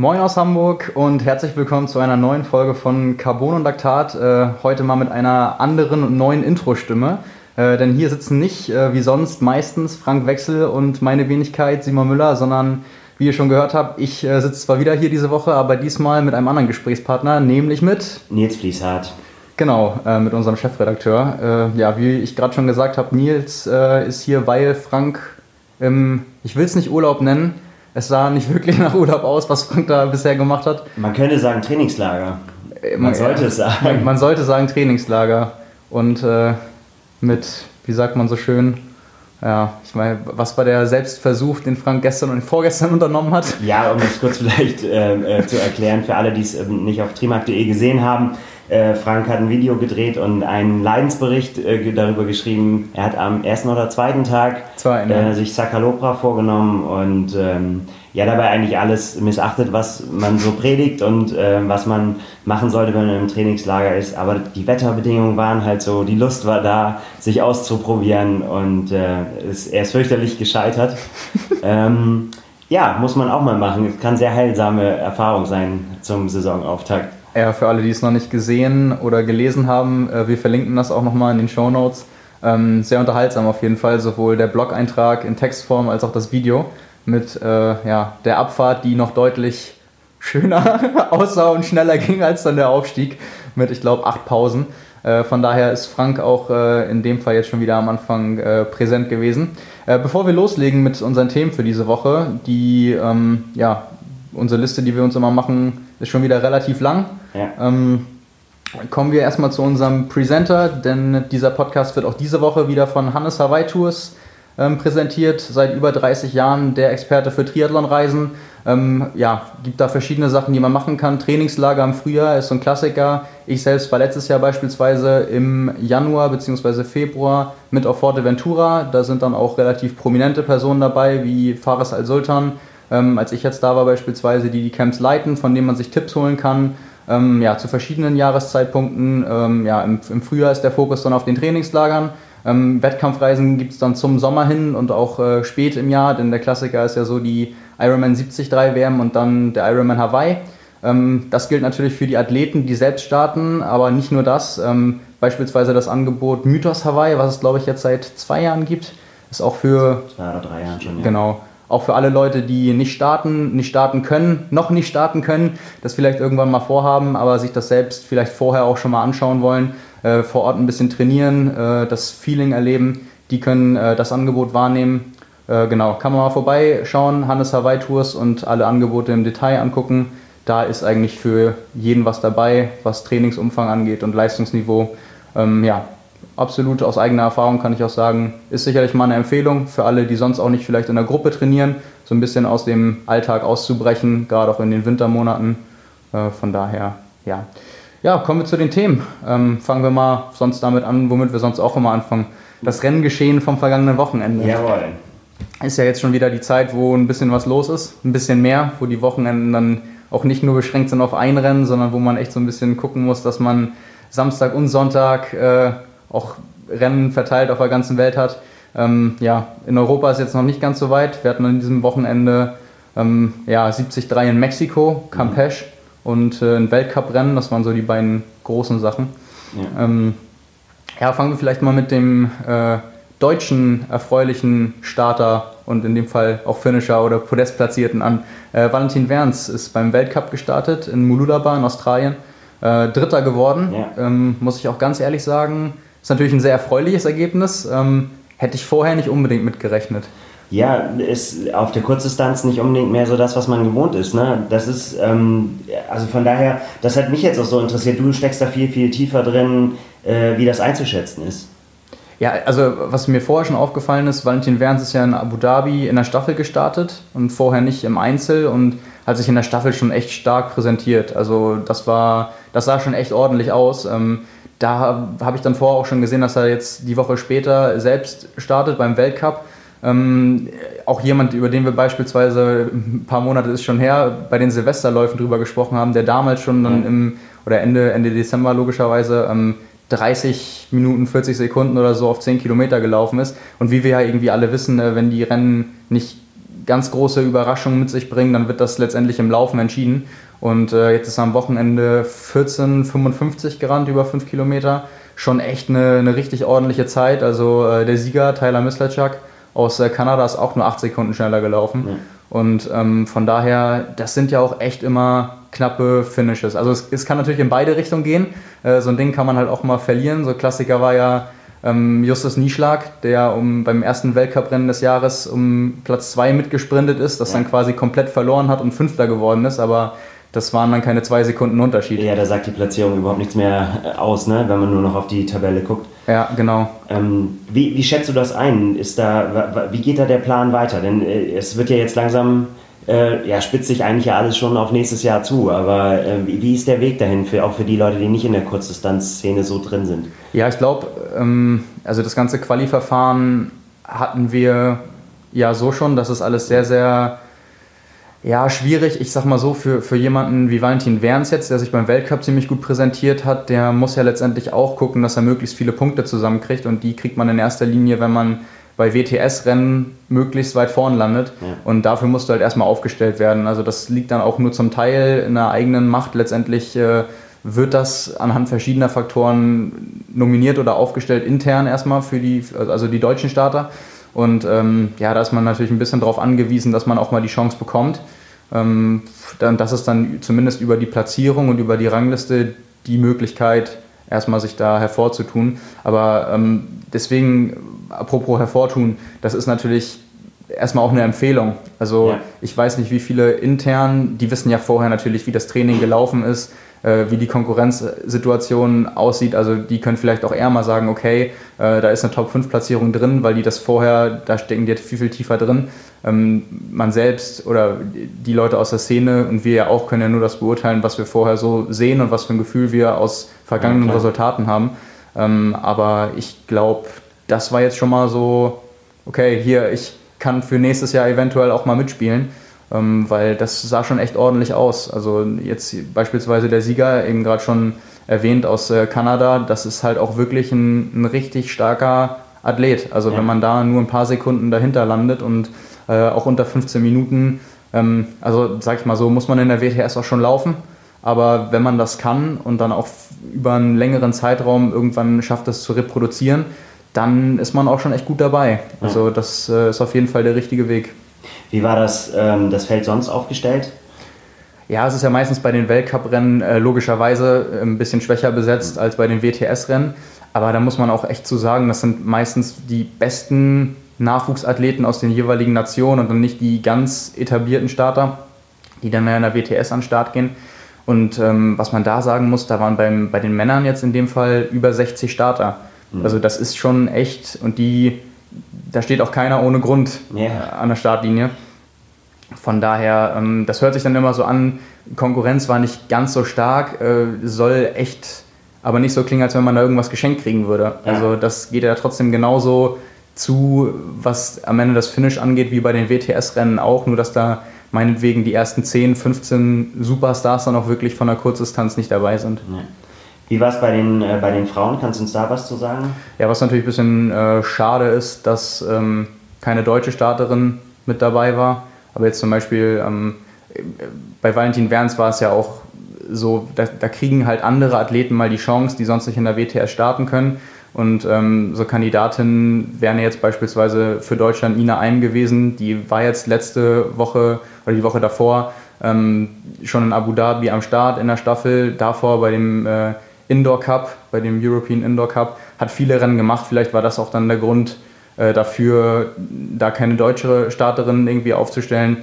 Moin aus Hamburg und herzlich willkommen zu einer neuen Folge von Carbon und Laktat. Äh, heute mal mit einer anderen und neuen Intro-Stimme. Äh, denn hier sitzen nicht äh, wie sonst meistens Frank Wechsel und meine Wenigkeit Simon Müller, sondern wie ihr schon gehört habt, ich äh, sitze zwar wieder hier diese Woche, aber diesmal mit einem anderen Gesprächspartner, nämlich mit Nils Fließhardt. Genau, äh, mit unserem Chefredakteur. Äh, ja, wie ich gerade schon gesagt habe, Nils ist hier, weil Frank, im, ich will es nicht Urlaub nennen, es sah nicht wirklich nach Urlaub aus, was Frank da bisher gemacht hat. Man könnte sagen Trainingslager. Äh, Man sollte es sagen. Man, man sollte sagen Trainingslager. Und äh, mit, wie sagt man so schön, ja, ich meine, was war der Selbstversuch, den Frank gestern und vorgestern unternommen hat? Ja, um das kurz vielleicht äh, äh, zu erklären für alle, die es ähm, nicht auf trimark.de gesehen haben. Äh, Frank hat ein Video gedreht und einen Leidensbericht äh, darüber geschrieben. Er hat am ersten oder zweiten Tag Zweiten, ja. äh, sich Sakalopra vorgenommen und ähm, ja, dabei eigentlich alles missachtet, was man so predigt und äh, was man machen sollte, wenn man im Trainingslager ist. Aber die Wetterbedingungen waren halt so, die Lust war da, sich auszuprobieren und äh, es, er ist fürchterlich gescheitert. ähm, ja, muss man auch mal machen. Es kann sehr heilsame Erfahrung sein zum Saisonauftakt. Ja, für alle, die es noch nicht gesehen oder gelesen haben, äh, wir verlinken das auch nochmal in den Show Notes. Ähm, sehr unterhaltsam auf jeden Fall, sowohl der Blog-Eintrag in Textform als auch das Video mit äh, ja, der Abfahrt, die noch deutlich schöner aussah und schneller ging als dann der Aufstieg mit, ich glaube, acht Pausen. Äh, von daher ist Frank auch äh, in dem Fall jetzt schon wieder am Anfang äh, präsent gewesen. Äh, bevor wir loslegen mit unseren Themen für diese Woche, die, ähm, ja, unsere Liste, die wir uns immer machen, ist schon wieder relativ lang. Ja. Ähm, kommen wir erstmal zu unserem Presenter, denn dieser Podcast wird auch diese Woche wieder von Hannes Hawaii Tours ähm, präsentiert. Seit über 30 Jahren der Experte für Triathlonreisen. Ähm, ja, gibt da verschiedene Sachen, die man machen kann. Trainingslager im Frühjahr ist so ein Klassiker. Ich selbst war letztes Jahr beispielsweise im Januar bzw. Februar mit auf Forteventura. Da sind dann auch relativ prominente Personen dabei, wie Fares Al-Sultan. Ähm, als ich jetzt da war beispielsweise, die die Camps leiten, von denen man sich Tipps holen kann. Ähm, ja, zu verschiedenen Jahreszeitpunkten. Ähm, ja, im, im Frühjahr ist der Fokus dann auf den Trainingslagern. Ähm, Wettkampfreisen gibt es dann zum Sommer hin und auch äh, spät im Jahr, denn der Klassiker ist ja so die Ironman 73 WM und dann der Ironman Hawaii. Ähm, das gilt natürlich für die Athleten, die selbst starten, aber nicht nur das. Ähm, beispielsweise das Angebot Mythos Hawaii, was es glaube ich jetzt seit zwei Jahren gibt, ist auch für Zwei oder drei Jahren schon, ja. Auch für alle Leute, die nicht starten, nicht starten können, noch nicht starten können, das vielleicht irgendwann mal vorhaben, aber sich das selbst vielleicht vorher auch schon mal anschauen wollen, äh, vor Ort ein bisschen trainieren, äh, das Feeling erleben, die können äh, das Angebot wahrnehmen. Äh, genau, kann man mal vorbeischauen, Hannes Hawaii Tours und alle Angebote im Detail angucken. Da ist eigentlich für jeden was dabei, was Trainingsumfang angeht und Leistungsniveau. Ähm, ja, absolut aus eigener Erfahrung kann ich auch sagen, ist sicherlich mal eine Empfehlung für alle, die sonst auch nicht vielleicht in der Gruppe trainieren, so ein bisschen aus dem Alltag auszubrechen, gerade auch in den Wintermonaten. Äh, von daher, ja. Ja, kommen wir zu den Themen. Ähm, fangen wir mal sonst damit an, womit wir sonst auch immer anfangen. Das Renngeschehen vom vergangenen Wochenende. Jawohl. Ist ja jetzt schon wieder die Zeit, wo ein bisschen was los ist, ein bisschen mehr, wo die Wochenenden dann auch nicht nur beschränkt sind auf ein Rennen, sondern wo man echt so ein bisschen gucken muss, dass man Samstag und Sonntag äh, auch Rennen verteilt auf der ganzen Welt hat. Ähm, ja, in Europa ist jetzt noch nicht ganz so weit. Wir hatten an diesem Wochenende ähm, ja, 73 in Mexiko, Campeche und äh, ein Weltcuprennen. Das waren so die beiden großen Sachen. Ja. Ähm, ja, fangen wir vielleicht mal mit dem äh, deutschen erfreulichen Starter und in dem Fall auch Finisher oder Podestplatzierten an. Äh, Valentin Werns ist beim Weltcup gestartet in Mooloolaba in Australien. Äh, Dritter geworden, Ja. ähm, muss ich auch ganz ehrlich sagen. Ist natürlich ein sehr erfreuliches Ergebnis. Ähm, hätte ich vorher nicht unbedingt mitgerechnet. Ja, ist auf der Kurzdistanz nicht unbedingt mehr so das, was man gewohnt ist. Ne? Das ist, ähm, also von daher, das hat mich jetzt auch so interessiert. Du steckst da viel, viel tiefer drin, äh, wie das einzuschätzen ist. Ja, also was mir vorher schon aufgefallen ist, Valentin Werns ist ja in Abu Dhabi in der Staffel gestartet und vorher nicht im Einzel und hat sich in der Staffel schon echt stark präsentiert. Also das war, das sah schon echt ordentlich aus. Ähm, da habe ich dann vorher auch schon gesehen, dass er jetzt die Woche später selbst startet beim Weltcup. Ähm, auch jemand, über den wir beispielsweise ein paar Monate ist schon her, bei den Silvesterläufen drüber gesprochen haben, der damals schon dann im, oder Ende, Ende Dezember logischerweise, ähm, 30 Minuten, 40 Sekunden oder so auf 10 Kilometer gelaufen ist. Und wie wir ja irgendwie alle wissen, äh, wenn die Rennen nicht ganz große Überraschungen mit sich bringen, dann wird das letztendlich im Laufen entschieden. Und äh, jetzt ist am Wochenende 14,55 gerannt, über 5 Kilometer. Schon echt eine, eine richtig ordentliche Zeit. Also äh, der Sieger, Tyler Mislachuk aus äh, Kanada, ist auch nur 8 Sekunden schneller gelaufen. Ja. Und ähm, von daher, das sind ja auch echt immer knappe Finishes. Also es, es kann natürlich in beide Richtungen gehen. Äh, so ein Ding kann man halt auch mal verlieren. So Klassiker war ja ähm, Justus Nieschlag, der um, beim ersten Weltcuprennen des Jahres um Platz 2 mitgesprintet ist, das ja. dann quasi komplett verloren hat und Fünfter geworden ist. Aber das waren dann keine zwei Sekunden Unterschied. Ja, da sagt die Platzierung überhaupt nichts mehr äh, aus, ne? wenn man nur noch auf die Tabelle guckt. Ja, genau. Ähm, wie, wie schätzt du das ein? Ist da, wie geht da der Plan weiter? Denn äh, es wird ja jetzt langsam, äh, ja, spitzt sich eigentlich ja alles schon auf nächstes Jahr zu. Aber äh, wie, ist der Weg dahin, für, auch für die Leute, die nicht in der Kurzdistanzszene so drin sind? Ja, ich glaube, ähm, also das ganze Quali-Verfahren hatten wir ja so schon, dass es alles sehr, sehr ja, schwierig. Ich sag mal so, für, für jemanden wie Valentin Werns jetzt, der sich beim Weltcup ziemlich gut präsentiert hat, der muss ja letztendlich auch gucken, dass er möglichst viele Punkte zusammenkriegt und die kriegt man in erster Linie, wenn man bei WTS-Rennen möglichst weit vorn landet. Ja. Und dafür musst du halt erstmal aufgestellt werden. Also das liegt dann auch nur zum Teil in der eigenen Macht. Letztendlich äh, wird das anhand verschiedener Faktoren nominiert oder aufgestellt intern erstmal für die, also die deutschen Starter. Und ähm, ja, da ist man natürlich ein bisschen darauf angewiesen, dass man auch mal die Chance bekommt. Ähm, dann, das ist dann zumindest über die Platzierung und über die Rangliste die Möglichkeit, erstmal sich da hervorzutun. Aber ähm, deswegen, apropos hervortun, das ist natürlich erstmal auch eine Empfehlung. Also ja. ich weiß nicht, wie viele intern, die wissen ja vorher natürlich, wie das Training gelaufen ist äh, wie die Konkurrenzsituation aussieht. Also die können vielleicht auch eher mal sagen, okay, äh, da ist eine Top-5-Platzierung drin, weil die das vorher, da stecken die jetzt viel, viel tiefer drin. Ähm, man selbst oder die Leute aus der Szene und wir ja auch können ja nur das beurteilen, was wir vorher so sehen und was für ein Gefühl wir aus vergangenen ja, Resultaten haben. Ähm, aber ich glaube, das war jetzt schon mal so, okay, hier, ich kann für nächstes Jahr eventuell auch mal mitspielen ähm, weil das sah schon echt ordentlich aus. Also jetzt beispielsweise der Sieger, eben gerade schon erwähnt aus äh, Kanada, das ist halt auch wirklich ein, ein richtig starker Athlet. Also ja. wenn man da nur ein paar Sekunden dahinter landet und äh, auch unter 15 Minuten, ähm, also sag ich mal so, muss man in der WTS auch schon laufen. Aber wenn man das kann und dann auch über einen längeren Zeitraum irgendwann schafft, das zu reproduzieren, dann ist man auch schon echt gut dabei. Also das äh, ist auf jeden Fall der richtige Weg. Wie war das, ähm, das Feld sonst aufgestellt? Ja, es ist ja meistens bei den Weltcuprennen äh, logischerweise äh, ein bisschen schwächer besetzt als bei den WTS-Rennen. Aber da muss man auch echt zu sagen, das sind meistens die besten Nachwuchsathleten aus den jeweiligen Nationen und dann nicht die ganz etablierten Starter, die dann in der WTS an den Start gehen. Und ähm, was man da sagen muss, da waren beim, bei den Männern jetzt in dem Fall über 60 Starter. Mhm. Also das ist schon echt und die da steht auch keiner ohne Grund yeah. an der Startlinie. Von daher, ähm, das hört sich dann immer so an, Konkurrenz war nicht ganz so stark, äh, soll echt aber nicht so klingen, als wenn man da irgendwas geschenkt kriegen würde. Ja. Also das geht ja trotzdem genauso zu, was am Ende das Finish angeht, wie bei den WTS-Rennen auch, nur dass da meinetwegen die ersten 10, 15 Superstars dann auch wirklich von der Kurzdistanz nicht dabei sind. Ja. Wie war es bei den, äh, bei den Frauen? Kannst du uns da was zu sagen? Ja, was natürlich ein bisschen äh, schade ist, dass ähm, keine deutsche Starterin mit dabei war. Aber jetzt zum Beispiel ähm, bei Valentin Werns war es ja auch so, da, da, kriegen halt andere Athleten mal die Chance, die sonst nicht in der WTS starten können. Und ähm, so Kandidatinnen wären jetzt beispielsweise für Deutschland Ina Eim gewesen. Die war jetzt letzte Woche oder die Woche davor ähm, schon in Abu Dhabi am Start in der Staffel. Davor bei dem äh, Indoor Cup, bei dem European Indoor Cup, hat viele Rennen gemacht. Vielleicht war das auch dann der Grund äh, dafür, da keine deutsche Starterin irgendwie aufzustellen,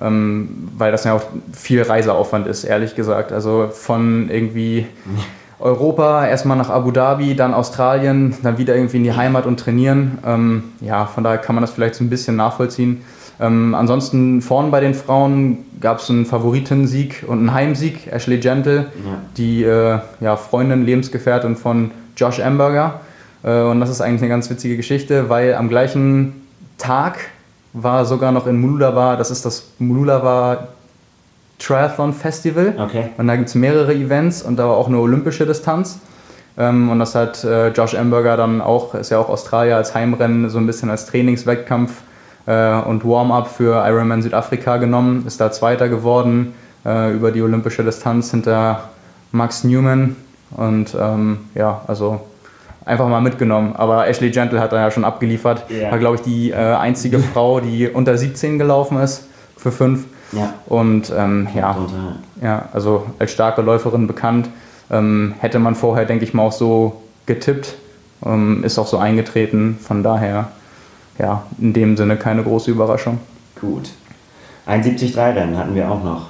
ähm, weil das ja auch viel Reiseaufwand ist, ehrlich gesagt. Also von irgendwie Europa erstmal nach Abu Dhabi, dann Australien, dann wieder irgendwie in die Heimat und trainieren. Ähm, ja, von daher kann man das vielleicht so ein bisschen nachvollziehen. Ähm, ansonsten vorn bei den Frauen gab es einen Favoritensieg und einen Heimsieg, Ashley Gentle, ja. die äh, ja, Freundin, Lebensgefährtin von Josh Amberger. Äh, und das ist eigentlich eine ganz witzige Geschichte, weil am gleichen Tag war sogar noch in Mululawa, das ist das Mululawa Triathlon Festival. Okay. Und da gibt es mehrere Events und da war auch eine olympische Distanz. Ähm, und das hat äh, Josh Amberger dann auch, ist ja auch Australier als Heimrennen, so ein bisschen als Trainingswettkampf äh, und Warm-up für Ironman Südafrika genommen, ist da Zweiter geworden äh, über die olympische Distanz hinter Max Newman und ähm, ja, also einfach mal mitgenommen. Aber Ashley Gentle hat da ja schon abgeliefert. Yeah. War, glaube ich, die äh, einzige Frau, die unter 17 gelaufen ist für fünf. Ja. Und ähm, ja, ja, also als starke Läuferin bekannt. Ähm, hätte man vorher, denke ich mal, auch so getippt. Ähm, ist auch so eingetreten. Von daher, ja, in dem Sinne keine große Überraschung. Gut. Ein 73-Rennen hatten wir auch noch.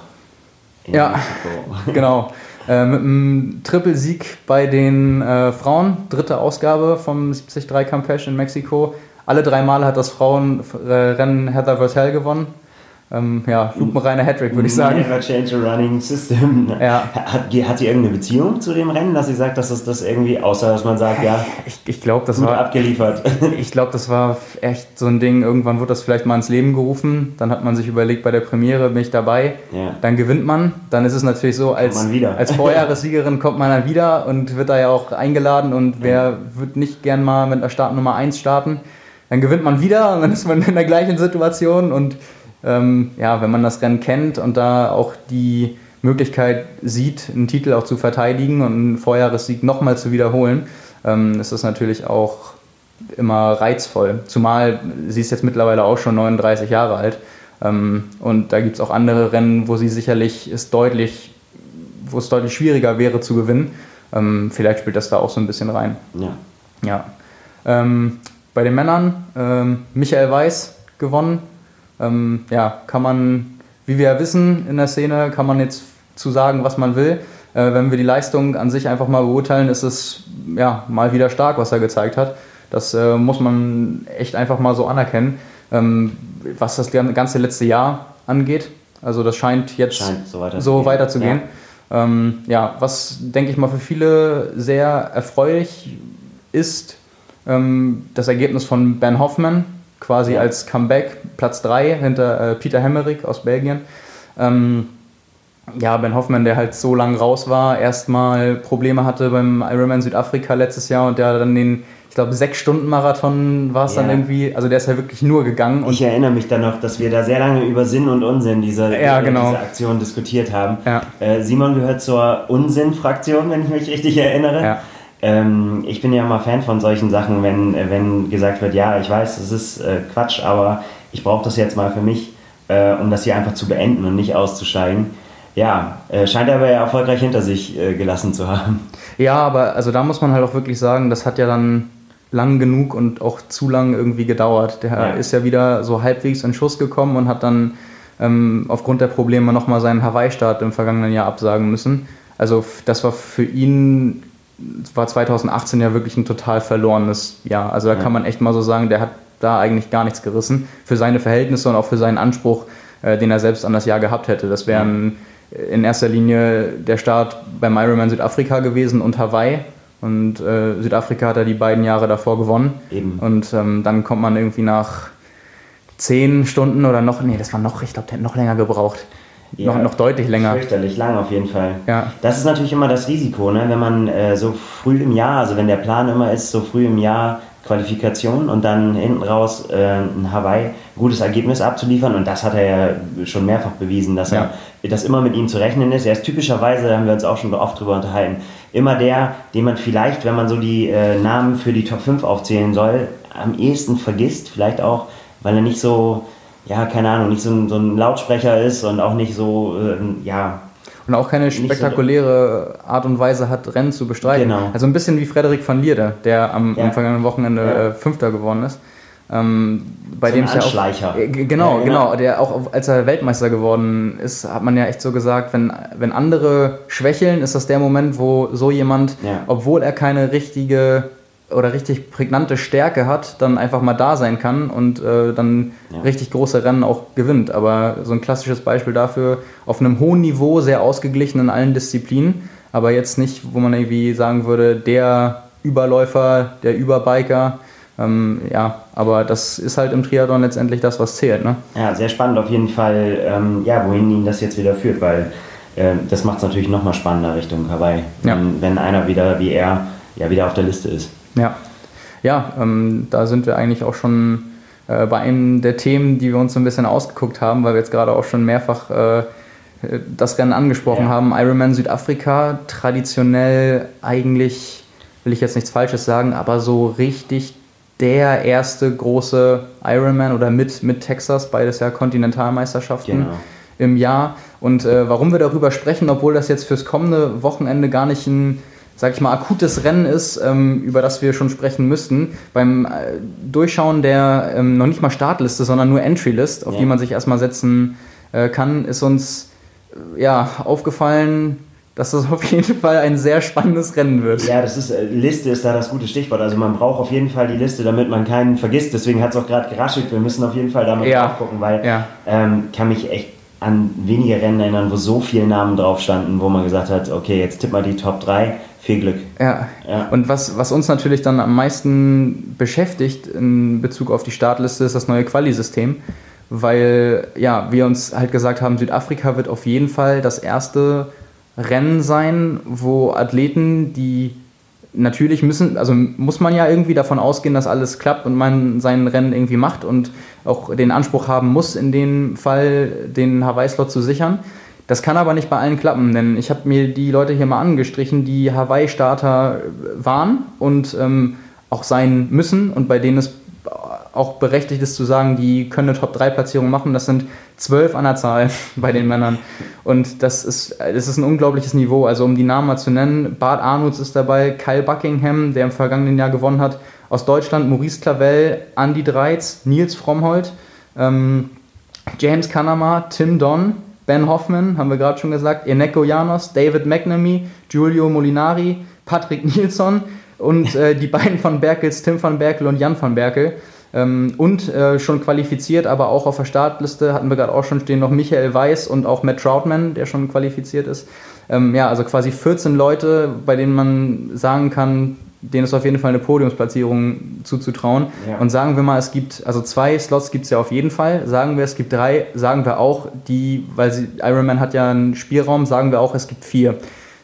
ja, genau. Äh, mit einem Trippelsieg bei den äh, Frauen, dritte Ausgabe vom 73 Campeche in Mexiko. Alle drei Male hat das Frauenrennen Heather Vertel gewonnen ähm, ja, lupenreiner Hattrick, würde ich sagen. Never change a running system. Ja. Hat, hat sie irgendeine Beziehung zu dem Rennen, dass sie sagt, dass es das irgendwie, außer dass man sagt, ja, ich, ich glaube, das war abgeliefert. Ich glaube, das war echt so ein Ding. Irgendwann wurde das vielleicht mal ins Leben gerufen. Dann hat man sich überlegt, bei der Premiere bin ich dabei. Ja. Dann gewinnt man. Dann ist es natürlich so, als, als Vorjahressiegerin kommt man dann wieder und wird da ja auch eingeladen. Und wer ja. wird nicht gern mal mit einer Startnummer 1 starten? Dann gewinnt man wieder und dann ist man in der gleichen Situation und ähm, ja, wenn man das Rennen kennt und da auch die Möglichkeit sieht, einen Titel auch zu verteidigen und einen Vorjahressieg nochmal zu wiederholen, ähm, ist das natürlich auch immer reizvoll. Zumal sie ist jetzt mittlerweile auch schon 39 Jahre alt. Ähm, und da gibt es auch andere Rennen, wo sie sicherlich ist deutlich, wo es deutlich schwieriger wäre zu gewinnen. Ähm, vielleicht spielt das da auch so ein bisschen rein. Ja. ja. Ähm, bei den Männern ähm, Michael Weiß gewonnen ähm, ja, kann man, wie wir ja wissen in der Szene, kann man jetzt zu sagen, was man will. Äh, wenn wir die Leistung an sich einfach mal beurteilen, ist es ja mal wieder stark, was er gezeigt hat. Das äh, muss man echt einfach mal so anerkennen. Ähm, was das ganze letzte Jahr angeht. Also das scheint jetzt scheint so, weiter so weiterzugehen. Ja. Ähm, ja, was denke ich mal für viele sehr erfreulich ist, ähm, das Ergebnis von Ben Hoffman, quasi ja. als Comeback, Platz 3 hinter äh, Peter Hemmerich aus Belgien. Ähm, ja, Ben Hoffmann, der halt so lange raus war, erstmal Probleme hatte beim Ironman Südafrika letztes Jahr und der dann den, ich glaube, sechs Stunden Marathon war es ja. dann irgendwie, also der ist ja wirklich nur gegangen. ich erinnere mich dann noch, dass wir da sehr lange über Sinn und Unsinn dieser, ja, genau. dieser Aktion diskutiert haben. Ja. Äh, Simon gehört zur Unsinn-Fraktion, wenn ich mich richtig erinnere. Ähm, ich bin ja immer Fan von solchen Sachen, wenn, wenn gesagt wird, ja, ich weiß, es ist äh, Quatsch, aber ich brauche das jetzt mal für mich, äh, um das hier einfach zu beenden und nicht auszusteigen. Ja, äh, scheint aber ja erfolgreich hinter sich äh, gelassen zu haben. Ja, aber also da muss man halt auch wirklich sagen, das hat ja dann lang genug und auch zu lang irgendwie gedauert. Der ja. ist ja wieder so halbwegs in Schuss gekommen und hat dann ähm, aufgrund der Probleme nochmal seinen Hawaii-Start im vergangenen Jahr absagen müssen. Also das war für ihn war 2018 ja wirklich ein total verlorenes Jahr. Also da ja. kann man echt mal so sagen, der hat da eigentlich gar nichts gerissen für seine Verhältnisse und auch für seinen Anspruch, äh, den er selbst an das Jahr gehabt hätte. Das wären in erster Linie der Start beim Ironman Südafrika gewesen und Hawaii. Und äh, Südafrika hat er die beiden Jahre davor gewonnen. Eben. Und ähm, dann kommt man irgendwie nach zehn Stunden oder noch, nee, das war noch, ich glaube, der hat noch länger gebraucht ja, noch, noch deutlich länger. Fürchterlich lang auf jeden Fall. Ja. Das ist natürlich immer das Risiko, ne? wenn man äh, so früh im Jahr, also wenn der Plan immer ist, so früh im Jahr Qualifikation und dann hinten raus äh, in Hawaii gutes Ergebnis abzuliefern. Und das hat er ja schon mehrfach bewiesen, dass ja. er dass immer mit ihm zu rechnen ist. Er ist typischerweise, da haben wir uns auch schon oft drüber unterhalten, immer der, den man vielleicht, wenn man so die äh, Namen für die Top 5 aufzählen soll, am ehesten vergisst. Vielleicht auch, weil er nicht so ja, keine Ahnung, nicht so ein, so ein Lautsprecher ist und auch nicht so, äh, ja. Und auch keine spektakuläre Art und Weise hat, Rennen zu bestreiten. Genau. Also ein bisschen wie Frederik van Lierde, der am, ja. am vergangenen Wochenende ja. äh, Fünfter geworden ist. Ähm, bei so dem es ja auch, äh, genau, ja, genau, genau, der auch als er Weltmeister geworden ist, hat man ja echt so gesagt, wenn, wenn andere schwächeln, ist das der Moment, wo so jemand, obwohl er keine richtige oder richtig prägnante Stärke hat, dann einfach mal da sein kann und äh, dann ja. richtig große Rennen auch gewinnt. Aber so ein klassisches Beispiel dafür, auf einem hohen Niveau, sehr ausgeglichen in allen Disziplinen, aber jetzt nicht, wo man irgendwie sagen würde, der Überläufer, der Überbiker. Ähm, ja, aber das ist halt im Triathlon letztendlich das, was zählt. Ne? Ja, sehr spannend auf jeden Fall, ähm, ja, wohin ihn das jetzt wieder führt, weil äh, das macht es natürlich nochmal spannender Richtung Hawaii, ja. wenn, wenn einer wieder wie er ja wieder auf der Liste ist. Ja, ja ähm, da sind wir eigentlich auch schon äh, bei einem der Themen, die wir uns so ein bisschen ausgeguckt haben, weil wir jetzt gerade auch schon mehrfach äh, das Rennen angesprochen ja. haben. Ironman Südafrika, traditionell eigentlich, will ich jetzt nichts Falsches sagen, aber so richtig der erste große Ironman oder mit, mit Texas, beides ja Kontinentalmeisterschaften genau. im Jahr. Und äh, warum wir darüber sprechen, obwohl das jetzt fürs kommende Wochenende gar nicht ein, sag ich mal, akutes Rennen ist, ähm, über das wir schon sprechen müssten, beim äh, Durchschauen der ähm, noch nicht mal Startliste, sondern nur Entry-List, auf ja. die man sich erstmal setzen äh, kann, ist uns äh, ja, aufgefallen, dass das auf jeden Fall ein sehr spannendes Rennen wird. Ja, das ist, Liste ist da das gute Stichwort. Also man braucht auf jeden Fall die Liste, damit man keinen vergisst. Deswegen hat es auch gerade geraschelt. Wir müssen auf jeden Fall damit ja. drauf gucken, weil ja. ähm, kann mich echt an wenige Rennen erinnern, wo so viele Namen drauf standen, wo man gesagt hat, okay, jetzt tipp mal die Top 3. Viel Glück. Ja. ja. Und was, was uns natürlich dann am meisten beschäftigt in Bezug auf die Startliste, ist das neue Quali-System weil ja, wir uns halt gesagt haben, Südafrika wird auf jeden Fall das erste Rennen sein, wo Athleten, die natürlich müssen, also muss man ja irgendwie davon ausgehen, dass alles klappt und man sein Rennen irgendwie macht und auch den Anspruch haben muss, in dem Fall den Hawaii-Slot zu sichern. Das kann aber nicht bei allen klappen, denn ich habe mir die Leute hier mal angestrichen, die Hawaii-Starter waren und ähm, auch sein müssen und bei denen es auch berechtigt ist zu sagen, die können eine Top-3-Platzierung machen. Das sind zwölf an der Zahl bei den Männern. Und das ist, das ist ein unglaubliches Niveau. Also um die Namen mal zu nennen, Bart Arnolds ist dabei, Kyle Buckingham, der im vergangenen Jahr gewonnen hat, aus Deutschland, Maurice Clavel, Andy Dreiz, Nils Frommholt, ähm, James Kanama, Tim Don, Ben Hoffman, haben wir gerade schon gesagt, Eneko Janos, David McNamee, Giulio Molinari, Patrick Nilsson und äh, die beiden von Berkels, Tim van Berkel und Jan van Berkel. Ähm, und äh, schon qualifiziert, aber auch auf der Startliste hatten wir gerade auch schon stehen noch Michael Weiß und auch Matt Troutman, der schon qualifiziert ist. Ähm, ja, also quasi 14 Leute, bei denen man sagen kann, denen ist auf jeden Fall eine Podiumsplatzierung zuzutrauen. Ja. Und sagen wir mal, es gibt, also zwei Slots gibt es ja auf jeden Fall. Sagen wir, es gibt drei, sagen wir auch, die, weil sie, Ironman hat ja einen Spielraum, sagen wir auch, es gibt vier.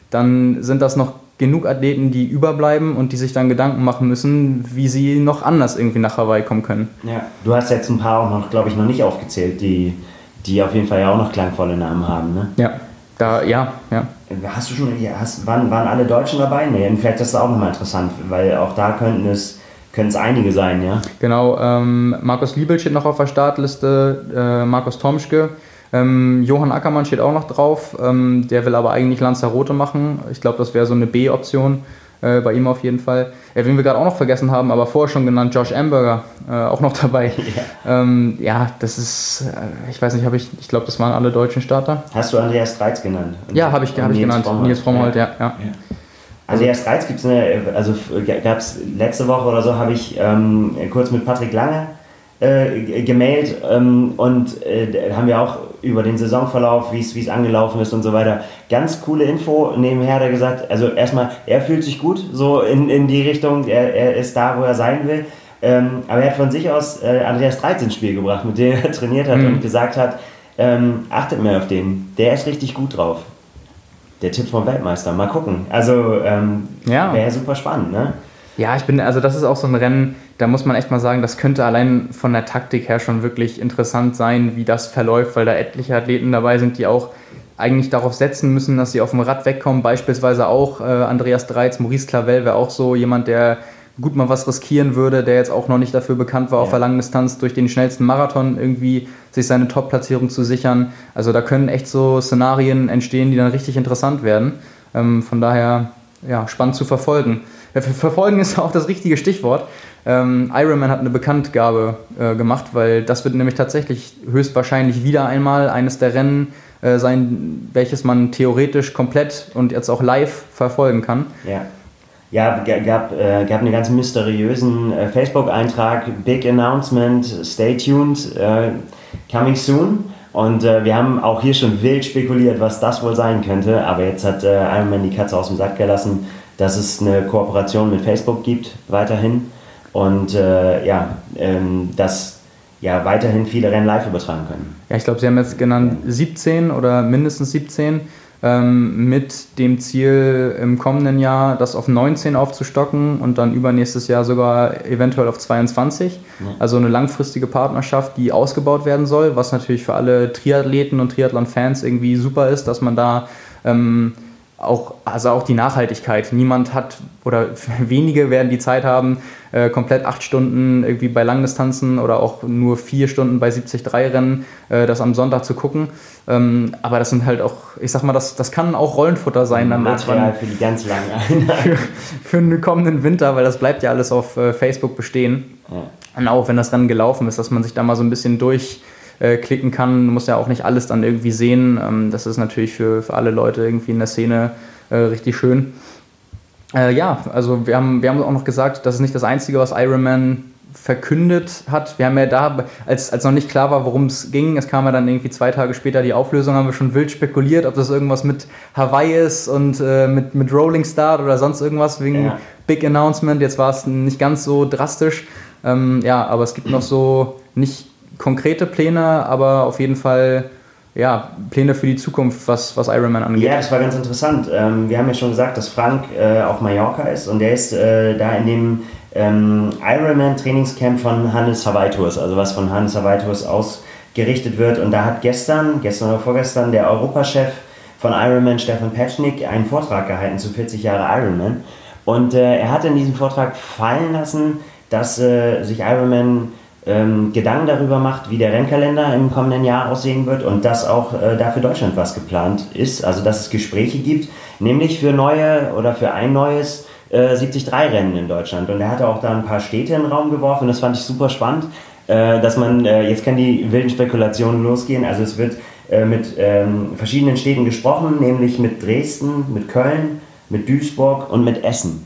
Dann sind das noch genug Athleten, die überbleiben und die sich dann Gedanken machen müssen, wie sie noch anders irgendwie nach Hawaii kommen können. Ja, du hast jetzt ein paar auch noch, glaube ich, noch nicht aufgezählt, die, die auf jeden Fall ja auch noch klangvolle Namen haben, ne? Ja, da, ja, ja. Hast du schon, hast, waren, waren alle Deutschen dabei? Nee, vielleicht ist das auch nochmal interessant, weil auch da könnten es, können es einige sein, ja? Genau, ähm, Markus Liebel steht noch auf der Startliste, äh, Markus Tomschke, ähm, Johann Ackermann steht auch noch drauf. Ähm, der will aber eigentlich Lanzarote machen. Ich glaube, das wäre so eine B-Option äh, bei ihm auf jeden Fall. Äh, wen wir gerade auch noch vergessen haben, aber vorher schon genannt, Josh Amberger, äh, auch noch dabei. Ja, ähm, ja das ist, äh, ich weiß nicht, habe ich, ich glaube, das waren alle deutschen Starter. Hast du Andreas Reitz genannt? Und ja, habe ich, hab ich genannt. Frommold. Nils Frommold, ja. ja. ja. Andreas Reitz gibt es eine, also gab es letzte Woche oder so, habe ich ähm, kurz mit Patrick Lange äh, gemailt ähm, und äh, haben wir auch über den Saisonverlauf, wie es angelaufen ist und so weiter. Ganz coole Info nebenher, der gesagt, also erstmal, er fühlt sich gut, so in, in die Richtung, er, er ist da, wo er sein will. Ähm, aber er hat von sich aus äh, Andreas Dreiz ins Spiel gebracht, mit dem er trainiert hat mhm. und gesagt hat, ähm, achtet mehr auf den, der ist richtig gut drauf. Der Tipp vom Weltmeister, mal gucken. Also ähm, ja. wäre super spannend, ne? Ja, ich bin, also das ist auch so ein Rennen, da muss man echt mal sagen, das könnte allein von der Taktik her schon wirklich interessant sein, wie das verläuft, weil da etliche Athleten dabei sind, die auch eigentlich darauf setzen müssen, dass sie auf dem Rad wegkommen. Beispielsweise auch äh, Andreas Dreiz, Maurice Clavel wäre auch so jemand, der gut mal was riskieren würde, der jetzt auch noch nicht dafür bekannt war, ja. auf der langen Distanz durch den schnellsten Marathon irgendwie sich seine Top-Platzierung zu sichern. Also da können echt so Szenarien entstehen, die dann richtig interessant werden. Ähm, von daher ja, spannend zu verfolgen. Verfolgen ist auch das richtige Stichwort. Ähm, Ironman hat eine Bekanntgabe äh, gemacht, weil das wird nämlich tatsächlich höchstwahrscheinlich wieder einmal eines der Rennen äh, sein, welches man theoretisch komplett und jetzt auch live verfolgen kann. Ja. Ja, gab, äh, gab einen ganz mysteriösen äh, Facebook-Eintrag, Big Announcement, stay tuned, äh, coming soon. Und äh, wir haben auch hier schon wild spekuliert, was das wohl sein könnte. Aber jetzt hat äh, Ironman die Katze aus dem Sack gelassen dass es eine Kooperation mit Facebook gibt, weiterhin. Und äh, ja, ähm, dass ja weiterhin viele Rennen live übertragen können. Ja, ich glaube, Sie haben jetzt genannt 17 oder mindestens 17. ähm, mit dem Ziel im kommenden Jahr das auf 19 aufzustocken und dann übernächstes Jahr sogar eventuell auf 22. Ja. Also eine langfristige Partnerschaft, die ausgebaut werden soll, was natürlich für alle Triathleten und Triathlon-Fans irgendwie super ist, dass man da ähm, auch, also auch die Nachhaltigkeit. Niemand hat oder wenige werden die Zeit haben, äh, komplett acht Stunden irgendwie bei Langdistanzen oder auch nur vier Stunden bei 73-Rennen äh, das am Sonntag zu gucken. Ähm, aber das sind halt auch, ich sag mal, das, das kann auch Rollenfutter sein. Dann Material für die ganz lange für, für einen kommenden Winter, weil das bleibt ja alles auf äh, Facebook bestehen. Ja. Und auch wenn das dann gelaufen ist, dass man sich da mal so ein bisschen durch äh, klicken kann. Man muss ja auch nicht alles dann irgendwie sehen. Ähm, das ist natürlich für, für alle Leute irgendwie in der Szene äh, richtig schön. Äh, ja, also wir haben, wir haben auch noch gesagt, das ist nicht das Einzige, was Iron Man verkündet hat. Wir haben ja da, als, als noch nicht klar war, worum es ging, es kam ja dann irgendwie zwei Tage später die Auflösung, haben wir schon wild spekuliert, ob das irgendwas mit Hawaii ist und äh, mit, mit Rolling Start oder sonst irgendwas wegen ja. Big Announcement. Jetzt war es nicht ganz so drastisch. Ähm, ja, aber es gibt noch so nicht konkrete Pläne, aber auf jeden Fall ja, Pläne für die Zukunft, was, was Ironman angeht. Ja, das war ganz interessant. Ähm, wir haben ja schon gesagt, dass Frank äh, auf Mallorca ist und der ist äh, da in dem ähm, Ironman-Trainingscamp von Hannes Hawaii also was von Hannes Hawaii ausgerichtet wird. Und da hat gestern, gestern oder vorgestern, der Europachef von Ironman, Stefan Petschnik, einen Vortrag gehalten zu 40 Jahre Ironman. Und äh, er hat in diesem Vortrag fallen lassen, dass äh, sich Ironman ähm, Gedanken darüber macht, wie der Rennkalender im kommenden Jahr aussehen wird und dass auch äh, da für Deutschland was geplant ist, also dass es Gespräche gibt, nämlich für neue oder für ein neues äh, 73-Rennen in Deutschland. Und er hatte auch da ein paar Städte in den Raum geworfen das fand ich super spannend, äh, dass man, äh, jetzt können die wilden Spekulationen losgehen, also es wird äh, mit ähm, verschiedenen Städten gesprochen, nämlich mit Dresden, mit Köln, mit Duisburg und mit Essen.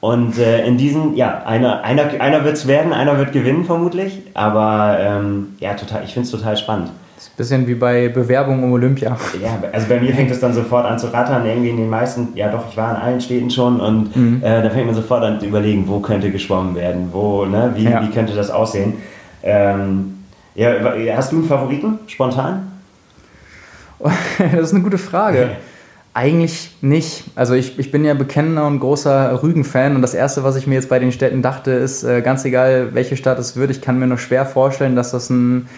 Und äh, in diesen, ja, einer, einer, einer wird es werden, einer wird gewinnen vermutlich. Aber ähm, ja, total, ich finde es total spannend. Das ist ein bisschen wie bei Bewerbungen um Olympia. Ja, also bei mir fängt es dann sofort an zu rattern, irgendwie in den meisten, ja doch, ich war in allen Städten schon und mhm. äh, da fängt man sofort an zu überlegen, wo könnte geschwommen werden, wo, ne, wie, ja. wie könnte das aussehen. Ähm, ja, hast du einen Favoriten, spontan? das ist eine gute Frage. Eigentlich nicht. Also ich, ich bin ja bekennender und großer Rügen-Fan und das Erste, was ich mir jetzt bei den Städten dachte, ist, äh, ganz egal, welche Stadt es wird, ich kann mir nur schwer vorstellen, dass das ein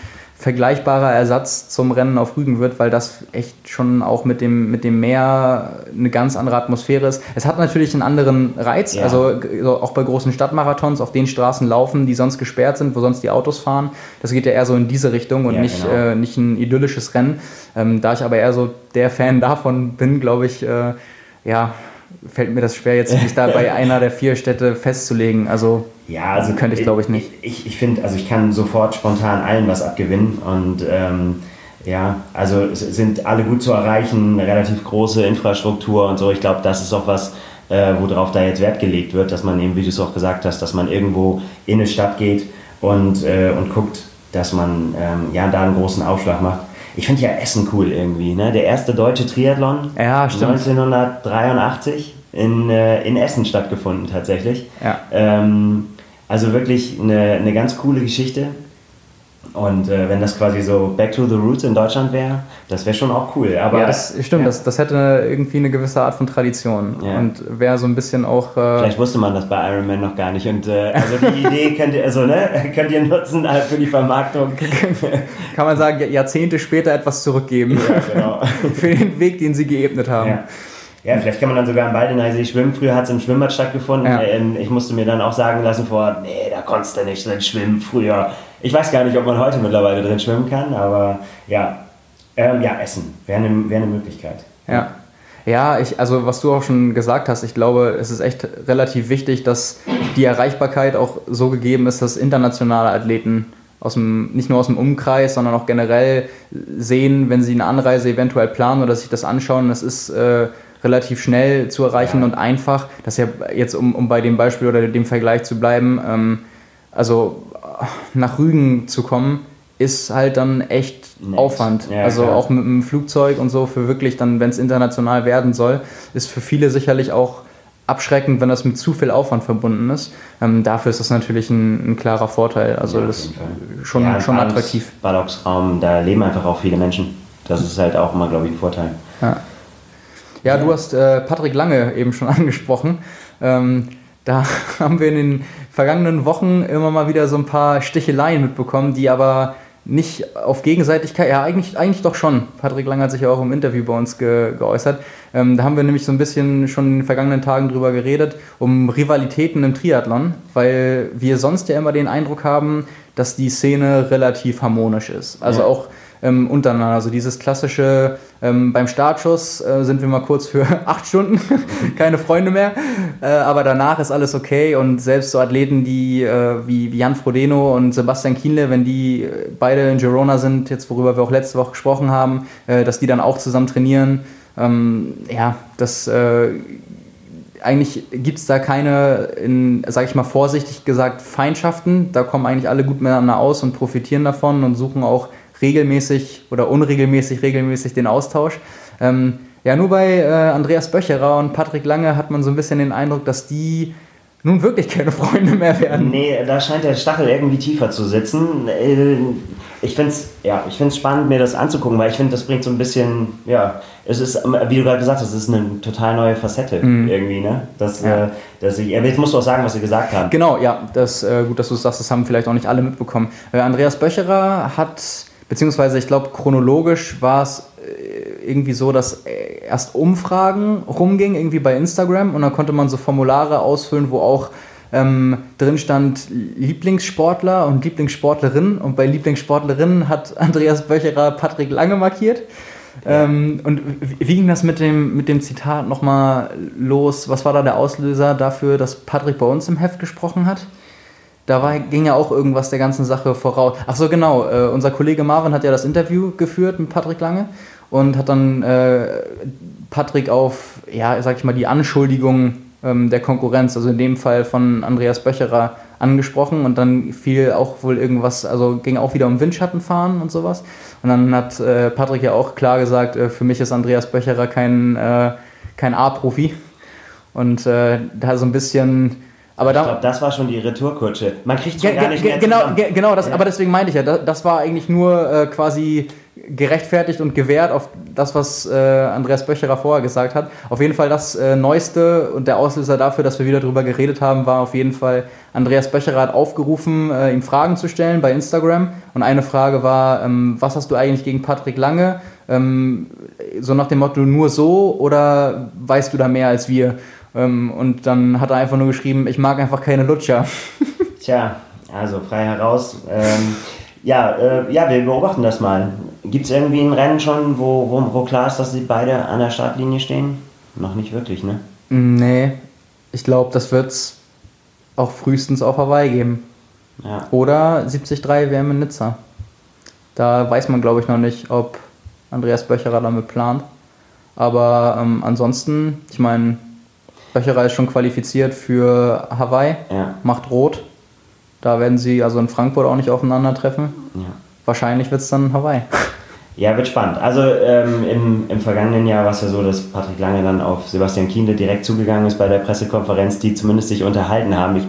vergleichbarer Ersatz zum Rennen auf Rügen wird, weil das echt schon auch mit dem, mit dem Meer eine ganz andere Atmosphäre ist. Es hat natürlich einen anderen Reiz, ja. also auch bei großen Stadtmarathons auf den Straßen laufen, die sonst gesperrt sind, wo sonst die Autos fahren. Das geht ja eher so in diese Richtung und ja, nicht, genau. äh, nicht ein idyllisches Rennen. Ähm, da ich aber eher so der Fan davon bin, glaube ich, äh, ja, fällt mir das schwer, jetzt mich da bei einer der vier Städte festzulegen. Also, ja, also könnte ich, glaube ich, nicht. Ich, ich, finde, also ich kann sofort spontan allen was abgewinnen und ähm, ja, also es sind alle gut zu erreichen, eine relativ große Infrastruktur und so. Ich glaube, das ist auch was, äh, worauf da jetzt Wert gelegt wird, dass man eben, wie du es auch gesagt hast, dass man irgendwo in eine Stadt geht und, äh, und guckt, dass man ähm, ja, da einen großen Aufschlag macht ich finde ja Essen cool irgendwie. Ne? Der erste deutsche Triathlon ja, 1983 in, äh, in Essen stattgefunden tatsächlich. Ja. Ähm, also wirklich eine, eine ganz coole Geschichte. Und äh, wenn das quasi so Back to the Roots in Deutschland wäre, das wäre schon auch cool. Aber, ja, das stimmt, ja. Das, das hätte irgendwie eine gewisse Art von Tradition ja. und wäre so ein bisschen auch. Äh Vielleicht wusste man das bei Iron Man noch gar nicht. Und äh, also die Idee könnt ihr, also, ne, könnt ihr nutzen halt für die Vermarktung. Kann man sagen, Jahrzehnte später etwas zurückgeben. Ja, genau. für den Weg, den sie geebnet haben. Ja. Vielleicht kann man dann sogar im Baldeneysee schwimmen. Früher hat es im Schwimmbad stattgefunden. Ja. Ähm, ich musste mir dann auch sagen lassen vor, nee, da konntest du nicht schwimmen früher. Ich weiß gar nicht, ob man heute mittlerweile drin schwimmen kann, aber ja. Ähm, ja, Essen wäre eine wär ne Möglichkeit. Ja. Ja, ich, also was du auch schon gesagt hast, ich glaube, es ist echt relativ wichtig, dass die Erreichbarkeit auch so gegeben ist, dass internationale Athleten aus dem, nicht nur aus dem Umkreis, sondern auch generell sehen, wenn sie eine Anreise eventuell planen oder sich das anschauen. Das ist äh, relativ schnell zu erreichen ja. und einfach. Das ist ja jetzt, um, um bei dem Beispiel oder dem Vergleich zu bleiben, ähm, also nach Rügen zu kommen, ist halt dann echt Nett. Aufwand. Ja, also klar. auch mit dem Flugzeug und so für wirklich dann, wenn es international werden soll, ist für viele sicherlich auch abschreckend, wenn das mit zu viel Aufwand verbunden ist. Ähm, dafür ist das natürlich ein, ein klarer Vorteil. Also ja, das ist schon, ja, schon attraktiv. Ballox-Raum, da leben einfach auch viele Menschen. Das ist halt auch immer, glaube ich, ein Vorteil. Ja. Ja, du hast äh, Patrick Lange eben schon angesprochen. Ähm, da haben wir in den vergangenen Wochen immer mal wieder so ein paar Sticheleien mitbekommen, die aber nicht auf Gegenseitigkeit, ja eigentlich, eigentlich doch schon. Patrick Lang hat sich ja auch im Interview bei uns ge, geäußert. Ähm, da haben wir nämlich so ein bisschen schon in den vergangenen Tagen drüber geredet, um Rivalitäten im Triathlon, weil wir sonst ja immer den Eindruck haben, dass die Szene relativ harmonisch ist. Also ja. auch ähm, untereinander. Also dieses klassische, ähm, beim Startschuss äh, sind wir mal kurz für acht Stunden, keine Freunde mehr, äh, aber danach ist alles okay und selbst so Athleten die, äh, wie, wie Jan Frodeno und Sebastian Kienle, wenn die äh, beide in Girona sind, jetzt worüber wir auch letzte Woche gesprochen haben, äh, dass die dann auch zusammen trainieren, ähm, ja, das äh, eigentlich gibt es da keine, in, sag ich mal vorsichtig gesagt, Feindschaften. Da kommen eigentlich alle gut miteinander aus und profitieren davon und suchen auch regelmäßig oder unregelmäßig regelmäßig den Austausch. Ähm, ja, nur bei äh, Andreas Böcherer und Patrick Lange hat man so ein bisschen den Eindruck, dass die nun wirklich keine Freunde mehr werden. Nee, da scheint der Stachel irgendwie tiefer zu sitzen. Äh, ich finde es ja, spannend, mir das anzugucken, weil ich finde, das bringt so ein bisschen, ja, es ist, wie du gerade gesagt hast, es ist eine total neue Facette mhm. irgendwie, ne? Das, ja. äh, dass ich, jetzt musst du auch sagen, was sie gesagt haben. Genau, ja, das, äh, gut, dass du sagst, das haben vielleicht auch nicht alle mitbekommen. Äh, Andreas Böcherer hat Beziehungsweise, ich glaube, chronologisch war es äh, irgendwie so, dass erst Umfragen rumging, irgendwie bei Instagram, und dann konnte man so Formulare ausfüllen, wo auch ähm, drin stand Lieblingssportler und Lieblingssportlerin. Und bei Lieblingssportlerinnen hat Andreas Böcherer Patrick Lange markiert. Ja. Ähm, und wie ging das mit dem, mit dem Zitat nochmal los? Was war da der Auslöser dafür, dass Patrick bei uns im Heft gesprochen hat? Da war, ging ja auch irgendwas der ganzen Sache voraus. Ach so, genau. Äh, unser Kollege Marvin hat ja das Interview geführt mit Patrick Lange und hat dann äh, Patrick auf, ja, sag ich mal, die Anschuldigung ähm, der Konkurrenz, also in dem Fall von Andreas Böcherer, angesprochen und dann fiel auch wohl irgendwas, also ging auch wieder um Windschattenfahren und sowas. Und dann hat äh, Patrick ja auch klar gesagt, äh, für mich ist Andreas Böcherer kein, äh, kein A-Profi. Und äh, da so ein bisschen aber ich glaube, das war schon die Retourkutsche. Man kriegt schon gar nicht mehr Genau, genau das, ja. aber deswegen meinte ich ja, das, das war eigentlich nur äh, quasi gerechtfertigt und gewährt auf das, was äh, Andreas Böcherer vorher gesagt hat. Auf jeden Fall das äh, Neueste und der Auslöser dafür, dass wir wieder darüber geredet haben, war auf jeden Fall, Andreas Böcherer hat aufgerufen, äh, ihm Fragen zu stellen bei Instagram. Und eine Frage war, ähm, was hast du eigentlich gegen Patrick Lange? Ähm, so nach dem Motto, nur so oder weißt du da mehr als wir? Ähm, und dann hat er einfach nur geschrieben, ich mag einfach keine Lutscher. Tja, also frei heraus. Ähm, ja, äh, ja, wir beobachten das mal. Gibt es irgendwie ein Rennen schon, wo, wo, wo klar ist, dass sie beide an der Startlinie stehen? Noch nicht wirklich, ne? Nee, ich glaube, das wird es auch frühestens auf Hawaii geben. Ja. Oder 73 WM in Nizza. Da weiß man, glaube ich, noch nicht, ob Andreas Böcherer damit plant. Aber ähm, ansonsten, ich meine, Böcherer ist schon qualifiziert für Hawaii, ja. macht rot. Da werden sie also in Frankfurt auch nicht aufeinandertreffen. Ja. Wahrscheinlich wird es dann Hawaii. Ja, wird spannend. Also ähm, im, im vergangenen Jahr war es ja so, dass Patrick Lange dann auf Sebastian Kienle direkt zugegangen ist bei der Pressekonferenz, die zumindest sich unterhalten haben. Ich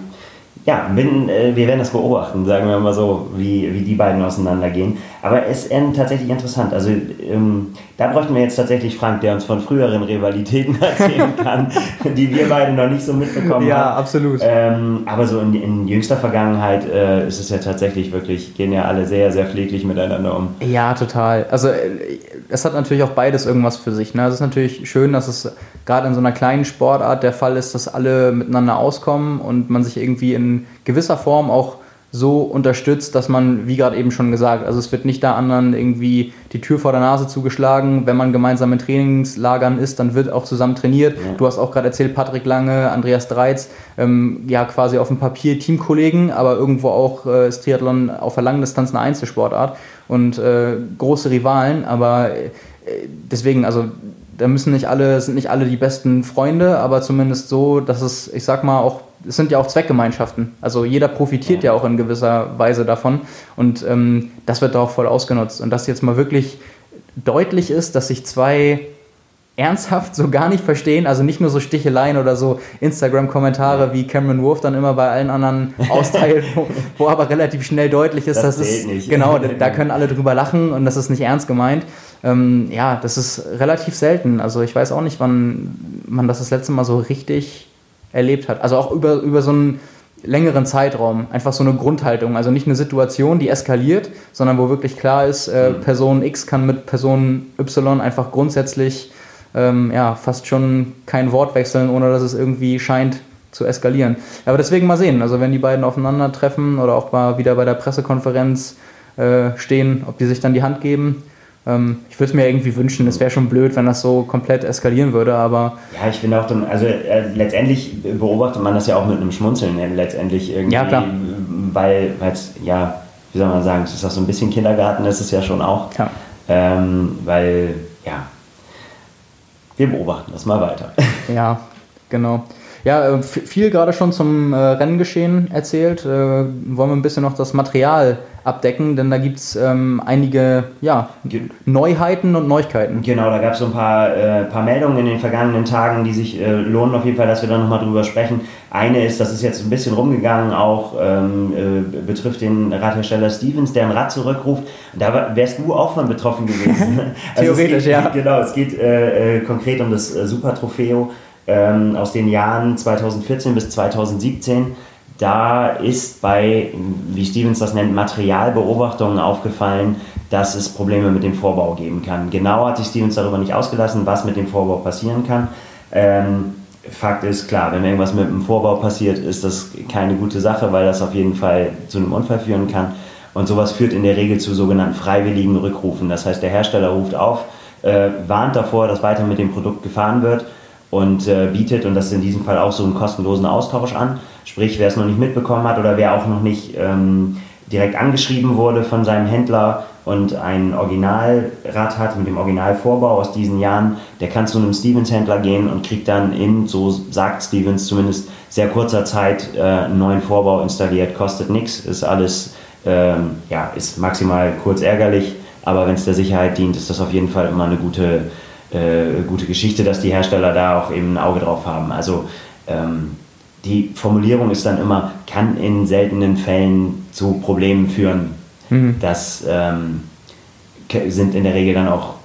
ja, bin, äh, wir werden das beobachten, sagen wir mal so, wie, wie die beiden auseinandergehen. Aber es ist tatsächlich interessant. Also ähm, da bräuchten wir jetzt tatsächlich Frank, der uns von früheren Rivalitäten erzählen kann, die wir beide noch nicht so mitbekommen ja, haben. Ja, absolut. Ähm, aber so in, in jüngster Vergangenheit äh, ist es ja tatsächlich wirklich, gehen ja alle sehr, sehr pfleglich miteinander um. Ja, total. Also äh, es hat natürlich auch beides irgendwas für sich. Ne? Es ist natürlich schön, dass es gerade in so einer kleinen Sportart der Fall ist, dass alle miteinander auskommen und man sich irgendwie in gewisser Form auch so unterstützt, dass man, wie gerade eben schon gesagt, also es wird nicht da anderen irgendwie die Tür vor der Nase zugeschlagen. Wenn man gemeinsam in Trainingslagern ist, dann wird auch zusammen trainiert. Ja. Du hast auch gerade erzählt, Patrick Lange, Andreas Dreiz, ähm, ja quasi auf dem Papier Teamkollegen, aber irgendwo auch äh, ist Triathlon auf der langen Distanz eine Einzelsportart und äh, große Rivalen, aber äh, deswegen, also da müssen nicht alle, sind nicht alle die besten Freunde, aber zumindest so, dass es, ich sag mal, auch, es sind ja auch Zweckgemeinschaften. Also jeder profitiert ja, ja auch in gewisser Weise davon und ähm, das wird da auch voll ausgenutzt. Und dass jetzt mal wirklich deutlich ist, dass sich zwei ernsthaft so gar nicht verstehen, also nicht nur so Sticheleien oder so Instagram-Kommentare, ja. wie Cameron Wolf dann immer bei allen anderen austeilt, wo, wo, aber relativ schnell deutlich ist, das dass es nicht. genau, da können alle drüber lachen und das ist nicht ernst gemeint. Ähm, ja, das ist relativ selten. Also ich weiß auch nicht, wann man das das letzte Mal so richtig erlebt hat. Also auch über, über so einen längeren Zeitraum. Einfach so eine Grundhaltung. Also nicht eine Situation, die eskaliert, sondern wo wirklich klar ist, äh, mhm. Person X kann mit Person Y einfach grundsätzlich ähm, ja, fast schon kein Wort wechseln, ohne dass es irgendwie scheint zu eskalieren. Aber deswegen mal sehen. Also wenn die beiden aufeinandertreffen oder auch mal wieder bei der Pressekonferenz äh, stehen, ob die sich dann die Hand geben. Ähm, ich würde es mir irgendwie wünschen, es wäre schon blöd, wenn das so komplett eskalieren würde, aber. Ja, ich finde auch, dann, also äh, letztendlich beobachtet man das ja auch mit einem Schmunzeln, ja, letztendlich irgendwie. Ja, klar. Weil es, ja, wie soll man sagen, es ist auch so ein bisschen Kindergarten, ist es ja schon auch. Ja. Ähm, weil, ja, wir beobachten das mal weiter. Ja, genau. Ja, äh, viel gerade schon zum äh, Renngeschehen erzählt. Äh, wollen wir ein bisschen noch das Material abdecken, denn da gibt es ähm, einige ja, Neuheiten und Neuigkeiten. Genau, da gab es so ein paar, äh, paar Meldungen in den vergangenen Tagen, die sich äh, lohnen auf jeden Fall, dass wir da nochmal drüber sprechen. Eine ist, das ist jetzt ein bisschen rumgegangen, auch ähm, äh, betrifft den Radhersteller Stevens, der ein Rad zurückruft. Da wärst du auch von betroffen gewesen. also Theoretisch, geht, ja. Genau, es geht konkret um das Super Trofeo ähm, aus den Jahren 2014 bis 2017. Da ist bei, wie Stevens das nennt, Materialbeobachtungen aufgefallen, dass es Probleme mit dem Vorbau geben kann. Genau hat sich Stevens darüber nicht ausgelassen, was mit dem Vorbau passieren kann. Ähm, Fakt ist klar, wenn irgendwas mit dem Vorbau passiert, ist das keine gute Sache, weil das auf jeden Fall zu einem Unfall führen kann. Und sowas führt in der Regel zu sogenannten freiwilligen Rückrufen. Das heißt, der Hersteller ruft auf, äh, warnt davor, dass weiter mit dem Produkt gefahren wird und äh, bietet, und das ist in diesem Fall auch so einen kostenlosen Austausch an. Sprich, wer es noch nicht mitbekommen hat oder wer auch noch nicht ähm, direkt angeschrieben wurde von seinem Händler und ein Originalrad hat mit dem Originalvorbau aus diesen Jahren, der kann zu einem Stevens-Händler gehen und kriegt dann in, so sagt Stevens zumindest, sehr kurzer Zeit äh, einen neuen Vorbau installiert, kostet nichts, ist alles, ähm, ja, ist maximal kurz ärgerlich, aber wenn es der Sicherheit dient, ist das auf jeden Fall immer eine gute äh, gute Geschichte, dass die Hersteller da auch eben ein Auge drauf haben. Also ähm, die Formulierung ist dann immer, kann in seltenen Fällen zu Problemen führen. Mhm. Das ähm, sind in der Regel dann auch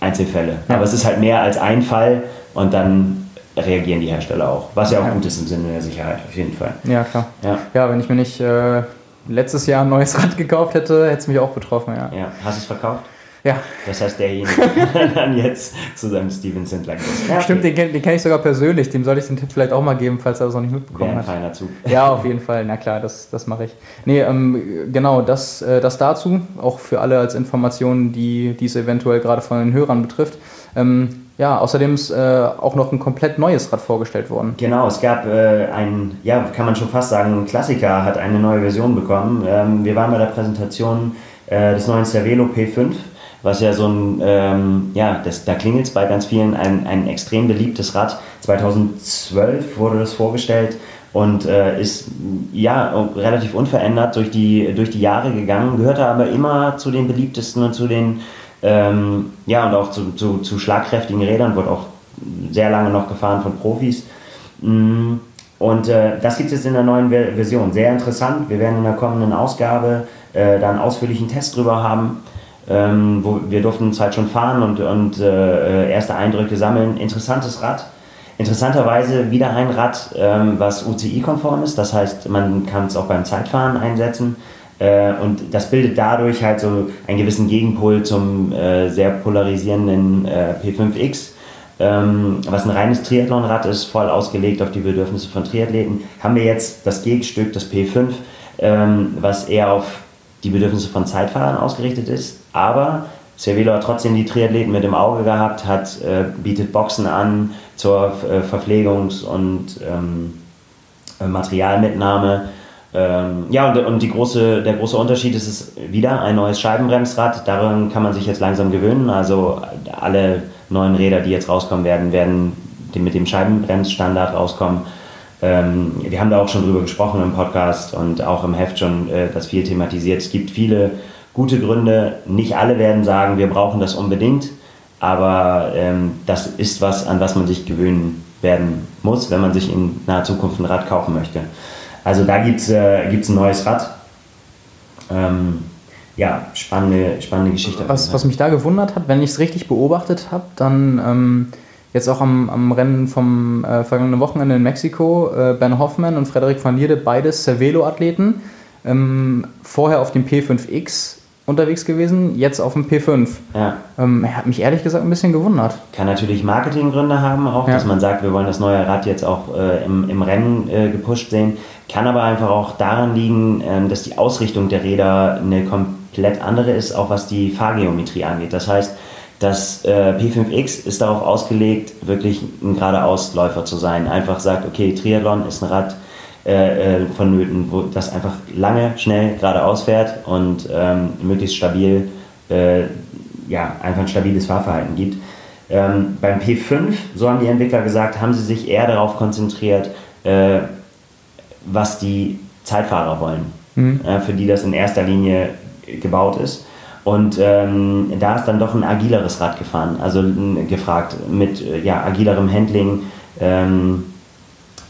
Einzelfälle. Ja. Aber es ist halt mehr als ein Fall und dann reagieren die Hersteller auch. Was ja auch ja. gut ist im Sinne der Sicherheit, auf jeden Fall. Ja, klar. Ja, ja wenn ich mir nicht äh, letztes Jahr ein neues Rad gekauft hätte, hätte es mich auch betroffen. Ja. ja. Hast du es verkauft? Ja. Das heißt, derjenige dann jetzt zu seinem Steven Sindler geht. Ja, Stimmt, den, den kenne ich sogar persönlich. Dem soll ich den Tipp vielleicht auch mal geben, falls er das noch nicht mitbekommen Wäre ein hat. feiner Zug. Ja, auf jeden Fall. Na klar, das, das mache ich. Nee, ähm, genau, das, äh, das dazu. Auch für alle als Informationen, die dies eventuell gerade von den Hörern betrifft. Ähm, ja, außerdem ist äh, auch noch ein komplett neues Rad vorgestellt worden. Genau, es gab äh, ein, ja, kann man schon fast sagen, ein Klassiker hat eine neue Version bekommen. Ähm, wir waren bei der Präsentation äh, des neuen Cervelo P5 was ja so ein, ähm, ja, das, da klingelt es bei ganz vielen, ein, ein extrem beliebtes Rad. 2012 wurde das vorgestellt und äh, ist ja relativ unverändert durch die, durch die Jahre gegangen, gehörte aber immer zu den beliebtesten und zu den, ähm, ja, und auch zu, zu, zu schlagkräftigen Rädern, wurde auch sehr lange noch gefahren von Profis. Mm, und äh, das gibt es jetzt in der neuen Version. Sehr interessant. Wir werden in der kommenden Ausgabe äh, da einen ausführlichen Test drüber haben ähm, wo wir durften uns halt schon fahren und, und äh, erste Eindrücke sammeln. Interessantes Rad. Interessanterweise wieder ein Rad, ähm, was UCI-konform ist, das heißt, man kann es auch beim Zeitfahren einsetzen. Äh, und das bildet dadurch halt so einen gewissen Gegenpol zum äh, sehr polarisierenden äh, P5X. Ähm, was ein reines Triathlonrad ist, voll ausgelegt auf die Bedürfnisse von Triathleten, haben wir jetzt das Gegenstück, das P5, ähm, was eher auf die Bedürfnisse von Zeitfahrern ausgerichtet ist. Aber Cervelo hat trotzdem die Triathleten mit im Auge gehabt, hat, äh, bietet Boxen an zur äh, Verpflegungs- und ähm, äh, Materialmitnahme. Ähm, ja, und, und die große, der große Unterschied ist es wieder ein neues Scheibenbremsrad. Daran kann man sich jetzt langsam gewöhnen. Also alle neuen Räder, die jetzt rauskommen werden, werden mit dem Scheibenbremsstandard rauskommen. Ähm, wir haben da auch schon drüber gesprochen im Podcast und auch im Heft schon äh, das viel thematisiert. Es gibt viele gute Gründe. Nicht alle werden sagen, wir brauchen das unbedingt, aber ähm, das ist was, an was man sich gewöhnen werden muss, wenn man sich in naher Zukunft ein Rad kaufen möchte. Also da gibt es äh, ein neues Rad. Ähm, ja, spannende, spannende Geschichte. Was, was mich da gewundert hat, wenn ich es richtig beobachtet habe, dann ähm, jetzt auch am, am Rennen vom äh, vergangenen Wochenende in Mexiko, äh, Ben Hoffmann und Frederik van Lierde, beides Cervelo-Athleten, ähm, vorher auf dem P5X unterwegs gewesen, jetzt auf dem P5. Ja. Ähm, er hat mich ehrlich gesagt ein bisschen gewundert. Kann natürlich Marketinggründe haben, auch, ja. dass man sagt, wir wollen das neue Rad jetzt auch äh, im, im Rennen äh, gepusht sehen. Kann aber einfach auch daran liegen, ähm, dass die Ausrichtung der Räder eine komplett andere ist, auch was die Fahrgeometrie angeht. Das heißt, das äh, P5X ist darauf ausgelegt, wirklich ein geradeausläufer zu sein. Einfach sagt, okay, Triathlon ist ein Rad äh, äh vonnöten, wo das einfach lange, schnell geradeaus fährt und ähm, möglichst stabil, äh, ja, einfach ein stabiles Fahrverhalten gibt. Ähm, beim P5, so haben die Entwickler gesagt, haben sie sich eher darauf konzentriert, äh, was die Zeitfahrer wollen, mhm. äh, für die das in erster Linie gebaut ist. Und ähm, da ist dann doch ein agileres Rad gefahren, also gefragt mit äh, ja, agilerem Handling, ähm,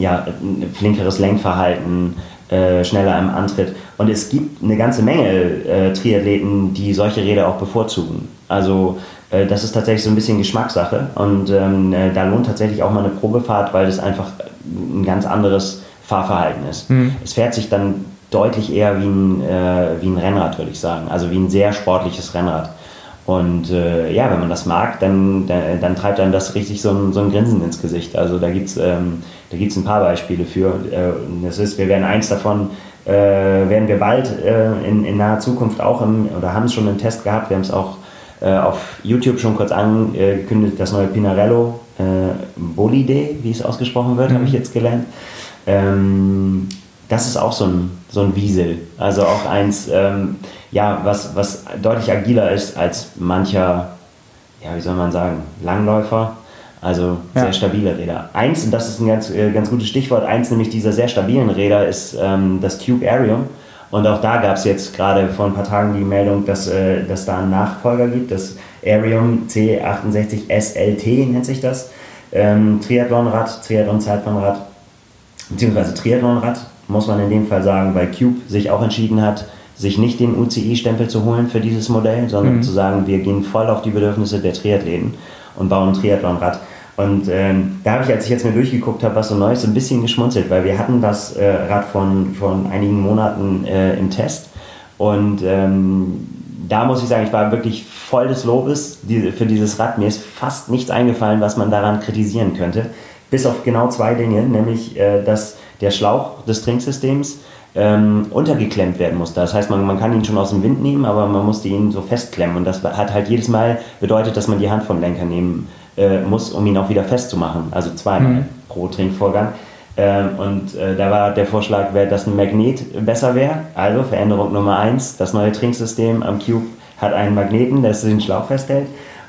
ja, flinkeres Lenkverhalten, äh, schneller im Antritt. Und es gibt eine ganze Menge äh, Triathleten, die solche Räder auch bevorzugen. Also äh, das ist tatsächlich so ein bisschen Geschmackssache und ähm, äh, da lohnt tatsächlich auch mal eine Probefahrt, weil das einfach ein ganz anderes Fahrverhalten ist. Mhm. Es fährt sich dann deutlich eher wie ein, äh, wie ein Rennrad, würde ich sagen. Also wie ein sehr sportliches Rennrad. Und äh, ja, wenn man das mag, dann, dann, dann, treibt einem das richtig so ein, so ein Grinsen ins Gesicht. Also da gibt es ähm, ein paar Beispiele für. Äh, das ist, wir werden eins davon, äh, werden wir bald äh, in, in naher Zukunft auch im, oder haben es schon im Test gehabt. Wir haben es auch äh, auf YouTube schon kurz angekündigt, das neue Pinarello äh, Bolide, wie es ausgesprochen wird, mhm. habe ich jetzt gelernt. Ähm, das ist auch so ein, so ein Wiesel. Also auch eins, ähm, ja, was, was deutlich agiler ist als mancher, ja, wie soll man sagen, Langläufer. Also ja. sehr stabile Räder. Eins, und das ist ein ganz, äh, ganz gutes Stichwort, eins nämlich dieser sehr stabilen Räder ist ähm, das Cube Arium. Und auch da gab es jetzt gerade vor ein paar Tagen die Meldung, dass, äh, dass da einen Nachfolger gibt, das Arium C68 SLT nennt sich das. Ähm, Triathlonrad, Triathlon-Zeitfahrrad, beziehungsweise Triathlonrad, muss man in dem Fall sagen, weil Cube sich auch entschieden hat, sich nicht den UCI-Stempel zu holen für dieses Modell, sondern mhm. zu sagen, wir gehen voll auf die Bedürfnisse der Triathleten und bauen ein Triathlonrad. Und ähm, da habe ich, als ich jetzt mir durchgeguckt habe, was so Neues, so ein bisschen geschmunzelt, weil wir hatten das äh, Rad von, von einigen Monaten äh, im Test und ähm, da muss ich sagen, ich war wirklich voll des Lobes für dieses Rad. Mir ist fast nichts eingefallen, was man daran kritisieren könnte. Bis auf genau zwei Dinge, nämlich, äh, dass der Schlauch des Trinksystems ähm, untergeklemmt werden muss. Das heißt, man, man kann ihn schon aus dem Wind nehmen, aber man musste ihn so festklemmen. Und das hat halt jedes Mal bedeutet, dass man die Hand vom Lenker nehmen äh, muss, um ihn auch wieder festzumachen. Also zweimal mhm. pro Trinkvorgang. Ähm, und äh, da war der Vorschlag, dass ein Magnet besser wäre. Also Veränderung Nummer eins: das neue Trinksystem am Cube hat einen Magneten, der den Schlauch festhält.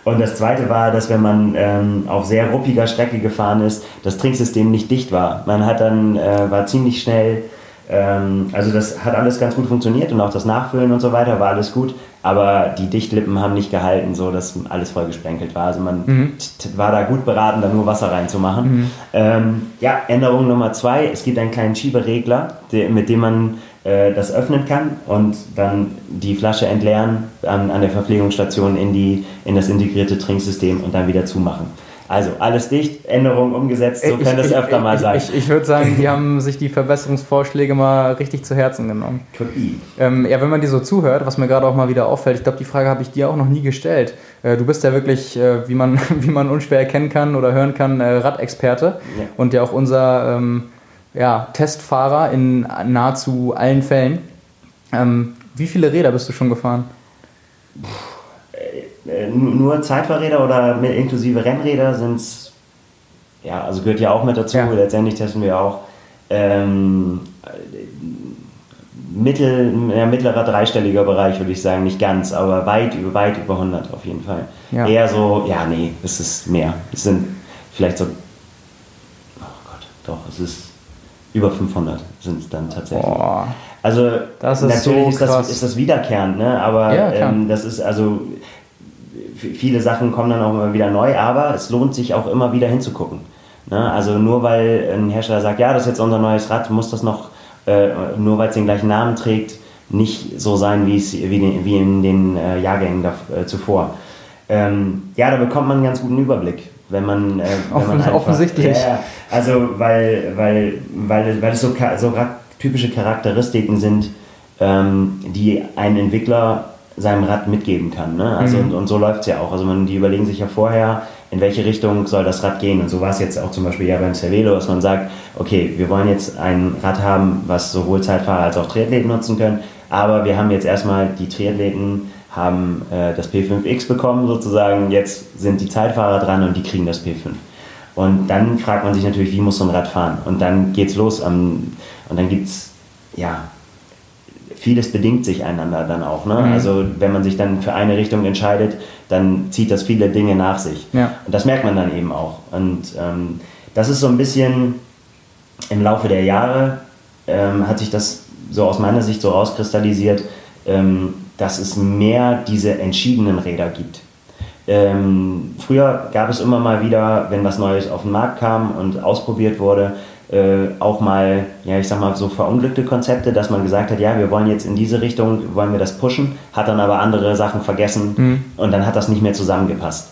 Und das zweite war, dass wenn man ähm, auf sehr ruppiger Strecke gefahren ist, das Trinksystem nicht dicht war. Man hat dann, äh, war ziemlich schnell, ähm, also das hat alles ganz gut funktioniert und auch das Nachfüllen und so weiter war alles gut, aber die Dichtlippen haben nicht gehalten, so dass alles voll gesprenkelt war. Also man mhm. war da gut beraten, da nur Wasser reinzumachen. Mhm. Ähm, ja, Änderung Nummer zwei, es gibt einen kleinen Schieberegler, der, mit dem man äh, das öffnen kann und dann die Flasche entleeren an, an der Verpflegungsstation in, die, in das integrierte Trinksystem und dann wieder zumachen. Also alles dicht, Änderungen umgesetzt, so kann das öfter mal sein. Ich, ich, würde sagen, die haben sich die Verbesserungsvorschläge mal richtig zu Herzen genommen. Ähm, ja, wenn man dir so zuhört, was mir gerade auch mal wieder auffällt, ich glaube, die Frage habe ich dir auch noch nie gestellt. Äh, du bist ja wirklich, äh, wie, man, wie man unschwer erkennen kann oder hören kann, äh, Radexperte ja. und ja auch unser ähm, ja, Testfahrer in nahezu allen Fällen. Ähm, wie viele Räder bist du schon gefahren? Äh, nur Zeitfahrräder oder inklusive Rennräder sind es, ja, also gehört ja auch mit dazu. Ja. Letztendlich testen wir auch ähm, mittel, ja, mittlerer dreistelliger Bereich, würde ich sagen. Nicht ganz, aber weit, weit über 100 auf jeden Fall. Ja. Eher so, ja, nee, es ist mehr. Es sind vielleicht so, oh Gott, doch, es ist über 500 sind es dann tatsächlich. Boah, also das ist natürlich so ist, das, ist das wiederkehrend, ne? aber ja, ähm, das ist also viele Sachen kommen dann auch immer wieder neu, aber es lohnt sich auch immer wieder hinzugucken. Ne? Also nur weil ein Hersteller sagt, ja, das ist jetzt unser neues Rad, muss das noch, äh, nur weil es den gleichen Namen trägt, nicht so sein, wie, es, wie, wie in den äh, Jahrgängen da, äh, zuvor. Ähm, ja, da bekommt man einen ganz guten Überblick, wenn man, äh, wenn man einfach, offensichtlich. Ja, also weil, weil, weil, weil es so, so typische Charakteristiken sind, ähm, die ein Entwickler seinem Rad mitgeben kann. Ne? Also mhm. und, und, so läuft es ja auch. Also man, die überlegen sich ja vorher, in welche Richtung soll das Rad gehen. Und so war es jetzt auch zum Beispiel ja beim Cervelo, dass man sagt, okay, wir wollen jetzt ein Rad haben, was sowohl Zeitfahrer als auch Triathleten nutzen können, aber wir haben jetzt erstmal die Triathleten haben äh, das P5X bekommen sozusagen, jetzt sind die Zeitfahrer dran und die kriegen das P5. Und dann fragt man sich natürlich, wie muss so ein Rad fahren? Und dann geht's los am, und dann gibt es ja, vieles bedingt sich einander dann auch. Ne? Mhm. Also wenn man sich dann für eine Richtung entscheidet, dann zieht das viele Dinge nach sich. Ja. Und das merkt man dann eben auch. Und ähm, das ist so ein bisschen im Laufe der Jahre ähm, hat sich das so aus meiner Sicht so rauskristallisiert, ähm, dass es mehr diese entschiedenen Räder gibt. Ähm, früher gab es immer mal wieder, wenn was Neues auf den Markt kam und ausprobiert wurde, äh, auch mal, ja, ich sag mal, so verunglückte Konzepte, dass man gesagt hat, ja, wir wollen jetzt in diese Richtung, wollen wir das pushen, hat dann aber andere Sachen vergessen mhm. und dann hat das nicht mehr zusammengepasst.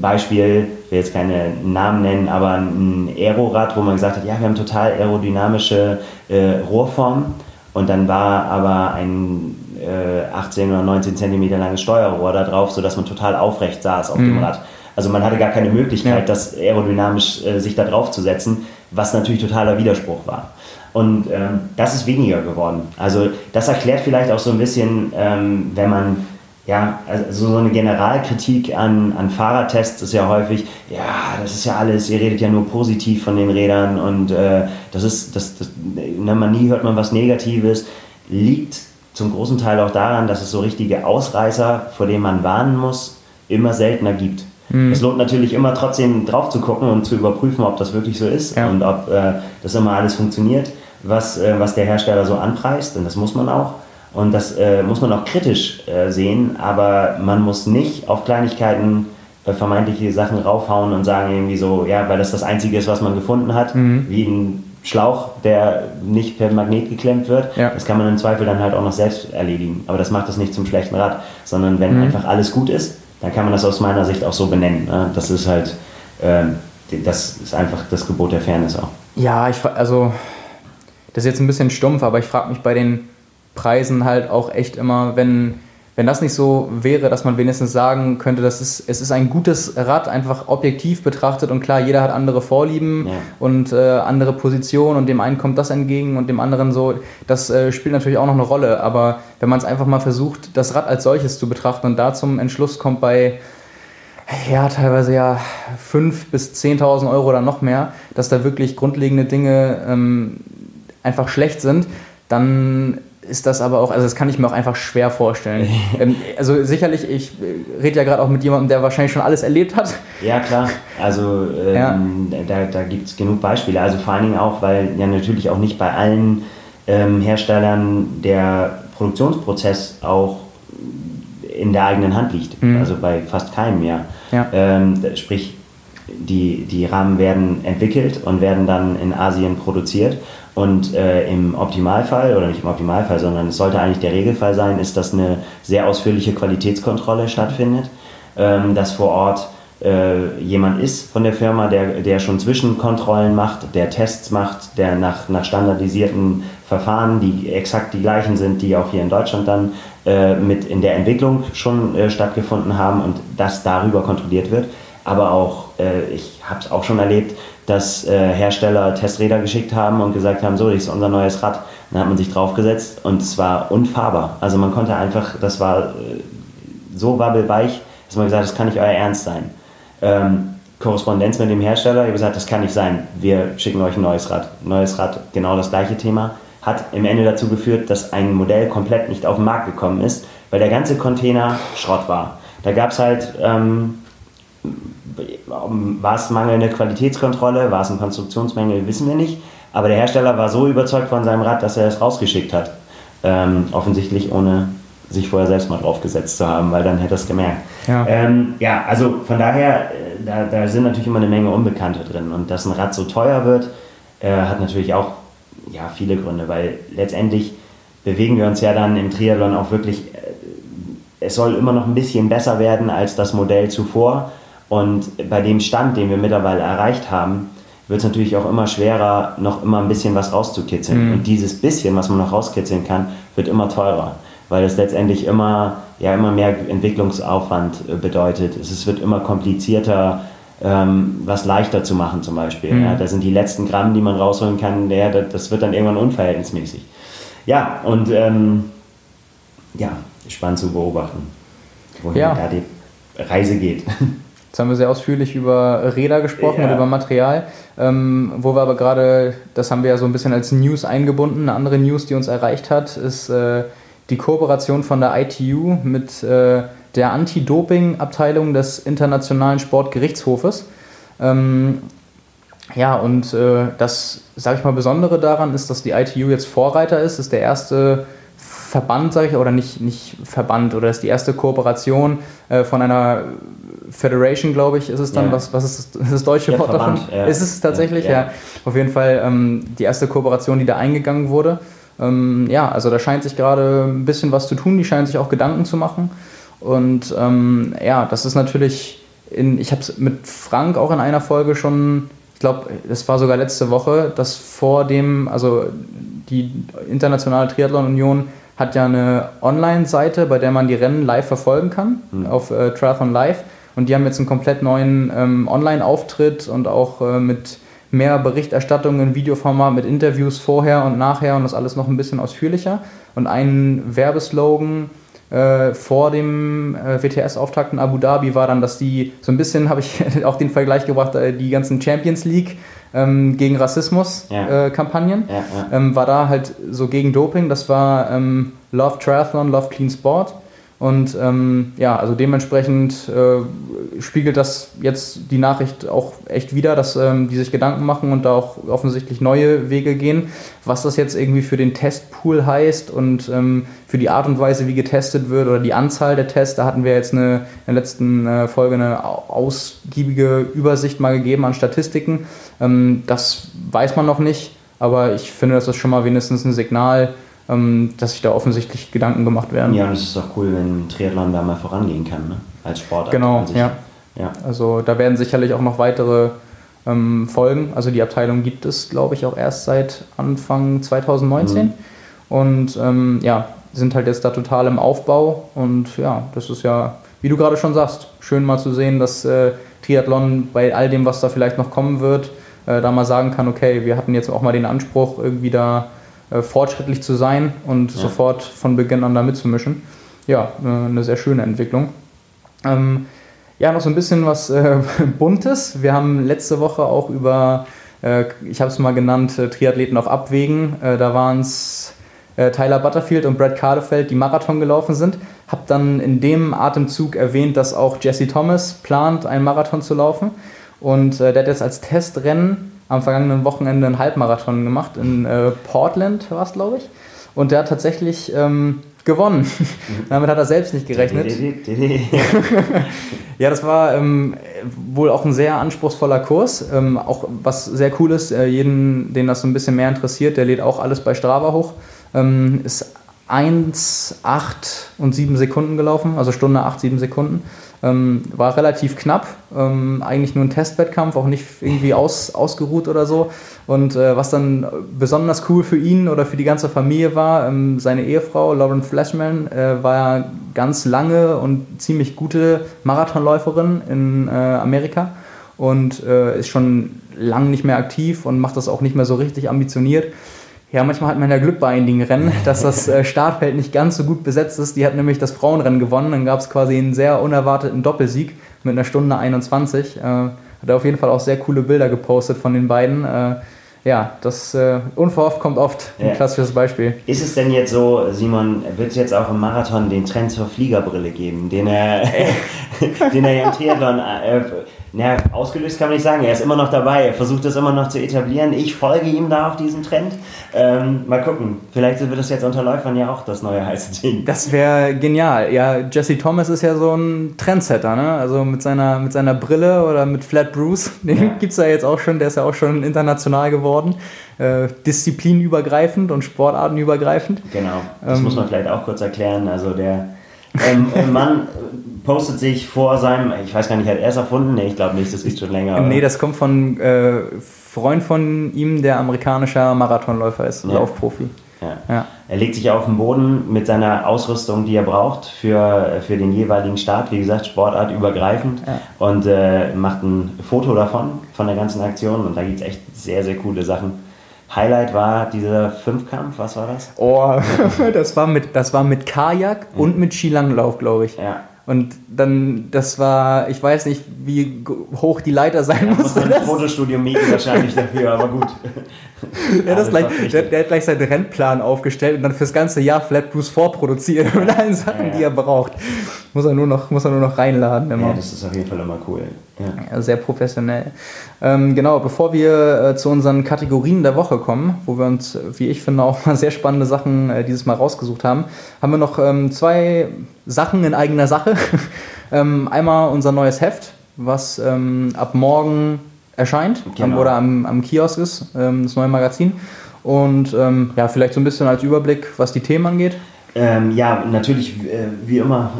Beispiel, ich will jetzt keine Namen nennen, aber ein Aerorad, wo man gesagt hat, ja, wir haben total aerodynamische äh, Rohrform und dann war aber ein äh, 18 oder 19 Zentimeter langes Steuerrohr da drauf, sodass man total aufrecht saß auf mhm. dem Rad. Also man hatte gar keine Möglichkeit, ja. das aerodynamisch äh, sich da drauf zu setzen, was natürlich totaler Widerspruch war. Und ähm, das ist weniger geworden. Also das erklärt vielleicht auch so ein bisschen, ähm, wenn man, ja, also so eine Generalkritik an, an Fahrertests ist ja häufig, ja, das ist ja alles, ihr redet ja nur positiv von den Rädern und äh, das ist, das, das, ne, man nie hört man was Negatives, liegt zum großen Teil auch daran, dass es so richtige Ausreißer, vor denen man warnen muss, immer seltener gibt. Mhm. Es lohnt natürlich immer trotzdem drauf zu gucken und zu überprüfen, ob das wirklich so ist ja. und ob äh, das immer alles funktioniert, was, äh, was der Hersteller so anpreist. Und das muss man auch. Und das äh, muss man auch kritisch äh, sehen, aber man muss nicht auf Kleinigkeiten äh, vermeintliche Sachen raufhauen und sagen irgendwie so, ja, weil das das Einzige ist, was man gefunden hat, mhm. wie ein Schlauch, der nicht per Magnet geklemmt wird. Ja. Das kann man im Zweifel dann halt auch noch selbst erledigen. Aber das macht es nicht zum schlechten Rad, sondern wenn mhm. einfach alles gut ist, dann kann man das aus meiner Sicht auch so benennen. Ne? Das ist halt, äh, das ist einfach das Gebot der Fairness auch. Ja, ich, also, das ist jetzt ein bisschen stumpf, aber ich frage mich bei den Preisen halt auch echt immer, wenn wenn das nicht so wäre, dass man wenigstens sagen könnte, dass es, es ist ein gutes Rad, einfach objektiv betrachtet und klar, jeder hat andere Vorlieben ja. und äh, andere Positionen und dem einen kommt das entgegen und dem anderen so, das äh, spielt natürlich auch noch eine Rolle, aber wenn man es einfach mal versucht, das Rad als solches zu betrachten und da zum Entschluss kommt bei ja, teilweise ja 5.000 bis 10.000 Euro oder noch mehr, dass da wirklich grundlegende Dinge ähm, einfach schlecht sind, dann ist das aber auch, also das kann ich mir auch einfach schwer vorstellen. ähm, also sicherlich, ich rede ja gerade auch mit jemandem, der wahrscheinlich schon alles erlebt hat. Ja, klar. Also ähm, ja. da, da gibt es genug Beispiele. Also vor allen Dingen auch, weil ja natürlich auch nicht bei allen ähm, Herstellern der Produktionsprozess auch in der eigenen Hand liegt. Mhm. Also bei fast keinem mehr. Ja. Ähm, sprich, die, die Rahmen werden entwickelt und werden dann in Asien produziert und äh, im Optimalfall, oder nicht im Optimalfall, sondern es sollte eigentlich der Regelfall sein, ist, dass eine sehr ausführliche Qualitätskontrolle stattfindet, ähm, dass vor Ort äh, jemand ist von der Firma, der, der schon Zwischenkontrollen macht, der Tests macht, der nach, nach standardisierten Verfahren, die exakt die gleichen sind, die auch hier in Deutschland dann äh, mit in der Entwicklung schon äh, stattgefunden haben und das darüber kontrolliert wird. Aber auch, äh, ich habe es auch schon erlebt, dass äh, Hersteller Testräder geschickt haben und gesagt haben, so, das ist unser neues Rad. Dann hat man sich draufgesetzt und es war unfahrbar. Also man konnte einfach, das war äh, so wabbelweich, dass man gesagt hat, das kann nicht euer Ernst sein. Ähm, Korrespondenz mit dem Hersteller, ich habe gesagt, das kann nicht sein. Wir schicken euch ein neues Rad. Neues Rad, genau das gleiche Thema. Hat im Ende dazu geführt, dass ein Modell komplett nicht auf den Markt gekommen ist, weil der ganze Container Schrott war. Da gab es halt ähm, war es mangelnde Qualitätskontrolle, war es ein Konstruktionsmängel, wissen wir nicht. Aber der Hersteller war so überzeugt von seinem Rad, dass er es rausgeschickt hat. Ähm, offensichtlich ohne sich vorher selbst mal draufgesetzt zu haben, weil dann hätte er es gemerkt. Ja. Ähm, ja, also von daher, äh, da, da, sind natürlich immer eine Menge Unbekannte drin. Und dass ein Rad so teuer wird, äh, hat natürlich auch ja, viele Gründe, weil letztendlich bewegen wir uns ja dann im Triathlon auch wirklich, äh, es soll immer noch ein bisschen besser werden als das Modell zuvor. Und bei dem Stand, den wir mittlerweile erreicht haben, wird es natürlich auch immer schwerer, noch immer ein bisschen was rauszukitzeln. Mhm. Und dieses bisschen, was man noch rauskitzeln kann, wird immer teurer, weil es letztendlich immer, ja, immer mehr Entwicklungsaufwand äh, bedeutet. Es wird immer komplizierter, ähm, was leichter zu machen zum Beispiel. Mhm. Ja, da sind die letzten Gramm, die man rausholen kann, der, das wird dann irgendwann unverhältnismäßig. Ja, und ähm, ja, spannend zu beobachten, wohin ja. da die Reise geht. Jetzt haben wir sehr ausführlich über Räder gesprochen ja. und über Material, ähm, wo wir aber gerade, das haben wir ja so ein bisschen als News eingebunden. Eine andere News, die uns erreicht hat, ist äh, die Kooperation von der ITU mit äh, der Anti-Doping-Abteilung des Internationalen Sportgerichtshofes. Ähm, ja, und äh, das, sage ich mal, Besondere daran ist, dass die ITU jetzt Vorreiter ist, ist der erste Verband, sage ich, oder nicht, nicht Verband, oder ist die erste Kooperation äh, von einer Federation, glaube ich, ist es dann. Ja. Was, was ist das, das deutsche Wort davon? Ja. Ist es tatsächlich? Ja. ja. Auf jeden Fall ähm, die erste Kooperation, die da eingegangen wurde. Ähm, ja, also da scheint sich gerade ein bisschen was zu tun. Die scheinen sich auch Gedanken zu machen. Und ähm, ja, das ist natürlich, in, ich habe es mit Frank auch in einer Folge schon, ich glaube, es war sogar letzte Woche, dass vor dem, also die Internationale Triathlon Union hat ja eine Online-Seite, bei der man die Rennen live verfolgen kann, mhm. auf äh, Triathlon Live. Und die haben jetzt einen komplett neuen ähm, Online-Auftritt und auch äh, mit mehr Berichterstattung in Videoformat, mit Interviews vorher und nachher und das alles noch ein bisschen ausführlicher. Und ein Werbeslogan äh, vor dem äh, WTS-Auftakt in Abu Dhabi war dann, dass die so ein bisschen, habe ich auch den Vergleich gebracht, äh, die ganzen Champions League ähm, gegen Rassismus-Kampagnen, ja. Äh, ja, ähm, war da halt so gegen Doping. Das war ähm, Love Triathlon, Love Clean Sport. Und ähm, ja, also dementsprechend äh, spiegelt das jetzt die Nachricht auch echt wieder, dass ähm, die sich Gedanken machen und da auch offensichtlich neue Wege gehen. Was das jetzt irgendwie für den Testpool heißt und ähm, für die Art und Weise, wie getestet wird oder die Anzahl der Tests, da hatten wir jetzt eine, in der letzten äh, Folge eine ausgiebige Übersicht mal gegeben an Statistiken. Ähm, das weiß man noch nicht, aber ich finde, das ist schon mal wenigstens ein Signal, dass sich da offensichtlich Gedanken gemacht werden. Ja, und es ist auch cool, wenn Triathlon da mal vorangehen kann, ne? als Sportart. Genau, ja. ja. Also da werden sicherlich auch noch weitere ähm, folgen. Also die Abteilung gibt es, glaube ich, auch erst seit Anfang 2019. Mhm. Und ähm, ja, sind halt jetzt da total im Aufbau. Und ja, das ist ja, wie du gerade schon sagst, schön mal zu sehen, dass äh, Triathlon bei all dem, was da vielleicht noch kommen wird, äh, da mal sagen kann, okay, wir hatten jetzt auch mal den Anspruch, irgendwie da äh, fortschrittlich zu sein und ja. sofort von Beginn an da mitzumischen. Ja, äh, eine sehr schöne Entwicklung. Ähm, ja, noch so ein bisschen was äh, Buntes. Wir haben letzte Woche auch über, äh, ich habe es mal genannt, äh, Triathleten auf Abwägen. Äh, da waren es Tyler Butterfield und Brad Cardefeld, die Marathon gelaufen sind. Habe dann in dem Atemzug erwähnt, dass auch Jesse Thomas plant, einen Marathon zu laufen. Und der hat jetzt als Testrennen am vergangenen Wochenende einen Halbmarathon gemacht. In äh, Portland war es, glaube ich. Und der hat tatsächlich ähm, gewonnen. Mhm. Damit hat er selbst nicht gerechnet. ja, das war ähm, wohl auch ein sehr anspruchsvoller Kurs. Ähm, auch was sehr cool ist, äh, jeden, den das so ein bisschen mehr interessiert, der lädt auch alles bei Strava hoch. Ähm, ist 1, 8 und 7 Sekunden gelaufen, also Stunde 8, 7 Sekunden. Ähm, war relativ knapp, ähm, eigentlich nur ein Testwettkampf, auch nicht irgendwie aus, ausgeruht oder so. Und äh, was dann besonders cool für ihn oder für die ganze Familie war, ähm, seine Ehefrau Lauren Flashman äh, war ja ganz lange und ziemlich gute Marathonläuferin in äh, Amerika und äh, ist schon lang nicht mehr aktiv und macht das auch nicht mehr so richtig ambitioniert. Ja, manchmal hat man ja Glück bei einigen Rennen, dass das äh, Startfeld nicht ganz so gut besetzt ist. Die hat nämlich das Frauenrennen gewonnen. Dann gab es quasi einen sehr unerwarteten Doppelsieg mit einer Stunde 21. Äh, hat er auf jeden Fall auch sehr coole Bilder gepostet von den beiden. Äh, ja, das äh, unverhofft kommt oft ein ja. klassisches Beispiel. Ist es denn jetzt so, Simon, wird es jetzt auch im Marathon den Trend zur Fliegerbrille geben, den er, den er ja im Triathlon äh, Na, ausgelöst kann man nicht sagen. Er ist immer noch dabei. Er versucht das immer noch zu etablieren. Ich folge ihm da auf diesen Trend. Ähm, mal gucken. Vielleicht wird das jetzt unter Läufern ja auch das neue heiße Ding. Das wäre genial. Ja, Jesse Thomas ist ja so ein Trendsetter, ne? Also mit seiner, mit seiner Brille oder mit Flat Bruce. Den ja. gibt es ja jetzt auch schon. Der ist ja auch schon international geworden. Äh, disziplinübergreifend und sportartenübergreifend. Genau. Das ähm, muss man vielleicht auch kurz erklären. Also der ähm, Mann postet sich vor seinem, ich weiß gar nicht, hat er es erfunden? Nee, ich glaube nicht, das ist schon länger. Nee, das kommt von äh, Freund von ihm, der amerikanischer Marathonläufer ist, ja. Laufprofi. Ja. ja. Er legt sich auf den Boden mit seiner Ausrüstung, die er braucht für, für den jeweiligen Start, wie gesagt, sportartübergreifend ja. und äh, macht ein Foto davon, von der ganzen Aktion und da gibt es echt sehr, sehr coole Sachen. Highlight war dieser Fünfkampf, was war das? Oh, das war mit, das war mit Kajak mhm. und mit Skilanglauf, glaube ich. Ja. Und dann, das war, ich weiß nicht, wie hoch die Leiter sein ja, musste. Muss ein Fotostudio mieten wahrscheinlich dafür, aber gut. ja, das gleich, der, der, hat gleich seinen Rennplan aufgestellt und dann fürs ganze Jahr Flat Bruce vorproduziert mit allen Sachen, ja, ja. die er braucht. Muss er nur noch, muss er nur noch reinladen. Immer. Ja, das ist auf jeden Fall immer cool. Ja. sehr professionell. Ähm, genau, bevor wir äh, zu unseren Kategorien der Woche kommen, wo wir uns, wie ich finde, auch mal sehr spannende Sachen äh, dieses Mal rausgesucht haben, haben wir noch ähm, zwei Sachen in eigener Sache. ähm, einmal unser neues Heft, was ähm, ab morgen erscheint genau. oder am, am Kiosk ist, ähm, das neue Magazin. Und ähm, ja, vielleicht so ein bisschen als Überblick, was die Themen angeht. Ähm, ja, natürlich, äh, wie immer,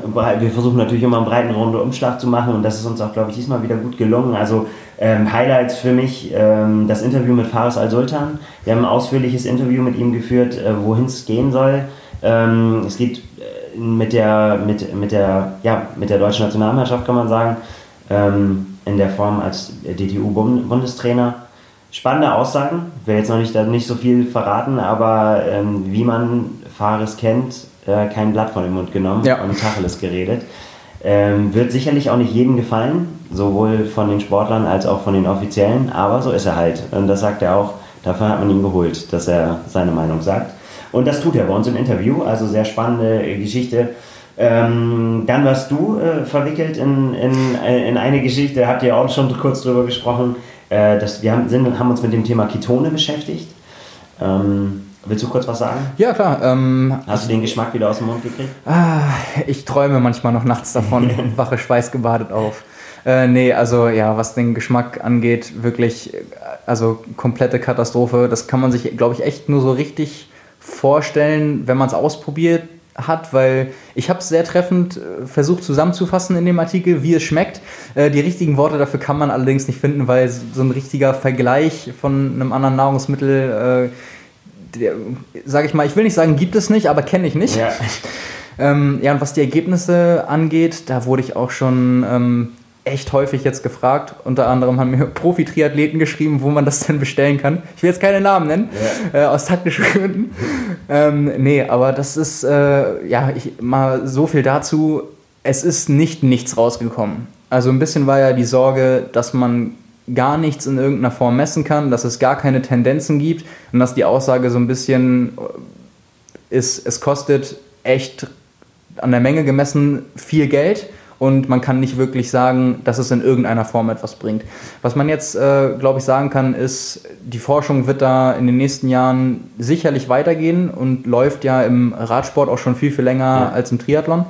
wir versuchen natürlich immer einen breiten Runde Umschlag zu machen und das ist uns auch, glaube ich, diesmal wieder gut gelungen. Also ähm, Highlights für mich ähm, das Interview mit Faris Al-Sultan. Wir haben ein ausführliches Interview mit ihm geführt, äh, wohin es gehen soll. Ähm, es geht äh, mit der, mit, mit, der, ja, mit der deutschen Nationalmannschaft, kann man sagen, ähm, in der Form als DTU-Bundestrainer. Spannende Aussagen, ich will jetzt noch nicht, nicht so viel verraten, aber ähm, wie man Fares kennt, äh, kein Blatt von dem Mund genommen ja. und Tacheles geredet. Ähm, wird sicherlich auch nicht jedem gefallen, sowohl von den Sportlern als auch von den Offiziellen, aber so ist er halt. Und das sagt er auch, dafür hat man ihn geholt, dass er seine Meinung sagt. Und das tut er bei uns im Interview, also sehr spannende Geschichte. Ähm, dann warst du äh, verwickelt in, in, in eine Geschichte, habt ihr auch schon kurz drüber gesprochen. Äh, dass wir haben, sind, haben uns mit dem Thema Ketone beschäftigt. Ähm, Willst du kurz was sagen? Ja, klar. Ähm, Hast du den Geschmack wieder aus dem Mund gekriegt? Ah, ich träume manchmal noch nachts davon und wache schweißgebadet auf. Äh, nee, also ja, was den Geschmack angeht, wirklich, also komplette Katastrophe. Das kann man sich, glaube ich, echt nur so richtig vorstellen, wenn man es ausprobiert hat, weil ich habe es sehr treffend äh, versucht zusammenzufassen in dem Artikel, wie es schmeckt. Äh, die richtigen Worte dafür kann man allerdings nicht finden, weil so ein richtiger Vergleich von einem anderen Nahrungsmittel äh, sage ich mal, ich will nicht sagen, gibt es nicht, aber kenne ich nicht. Ja. ähm, ja, und was die Ergebnisse angeht, da wurde ich auch schon ähm, echt häufig jetzt gefragt. Unter anderem haben mir Profi-Triathleten geschrieben, wo man das denn bestellen kann. Ich will jetzt keine Namen nennen, ja. äh, aus taktischen Gründen. ähm, nee, aber das ist, äh, ja, ich, mal so viel dazu. Es ist nicht nichts rausgekommen. Also ein bisschen war ja die Sorge, dass man gar nichts in irgendeiner Form messen kann, dass es gar keine Tendenzen gibt und dass die Aussage so ein bisschen ist, es kostet echt an der Menge gemessen viel Geld und man kann nicht wirklich sagen, dass es in irgendeiner Form etwas bringt. Was man jetzt, äh, glaube ich, sagen kann, ist, die Forschung wird da in den nächsten Jahren sicherlich weitergehen und läuft ja im Radsport auch schon viel, viel länger ja. als im Triathlon.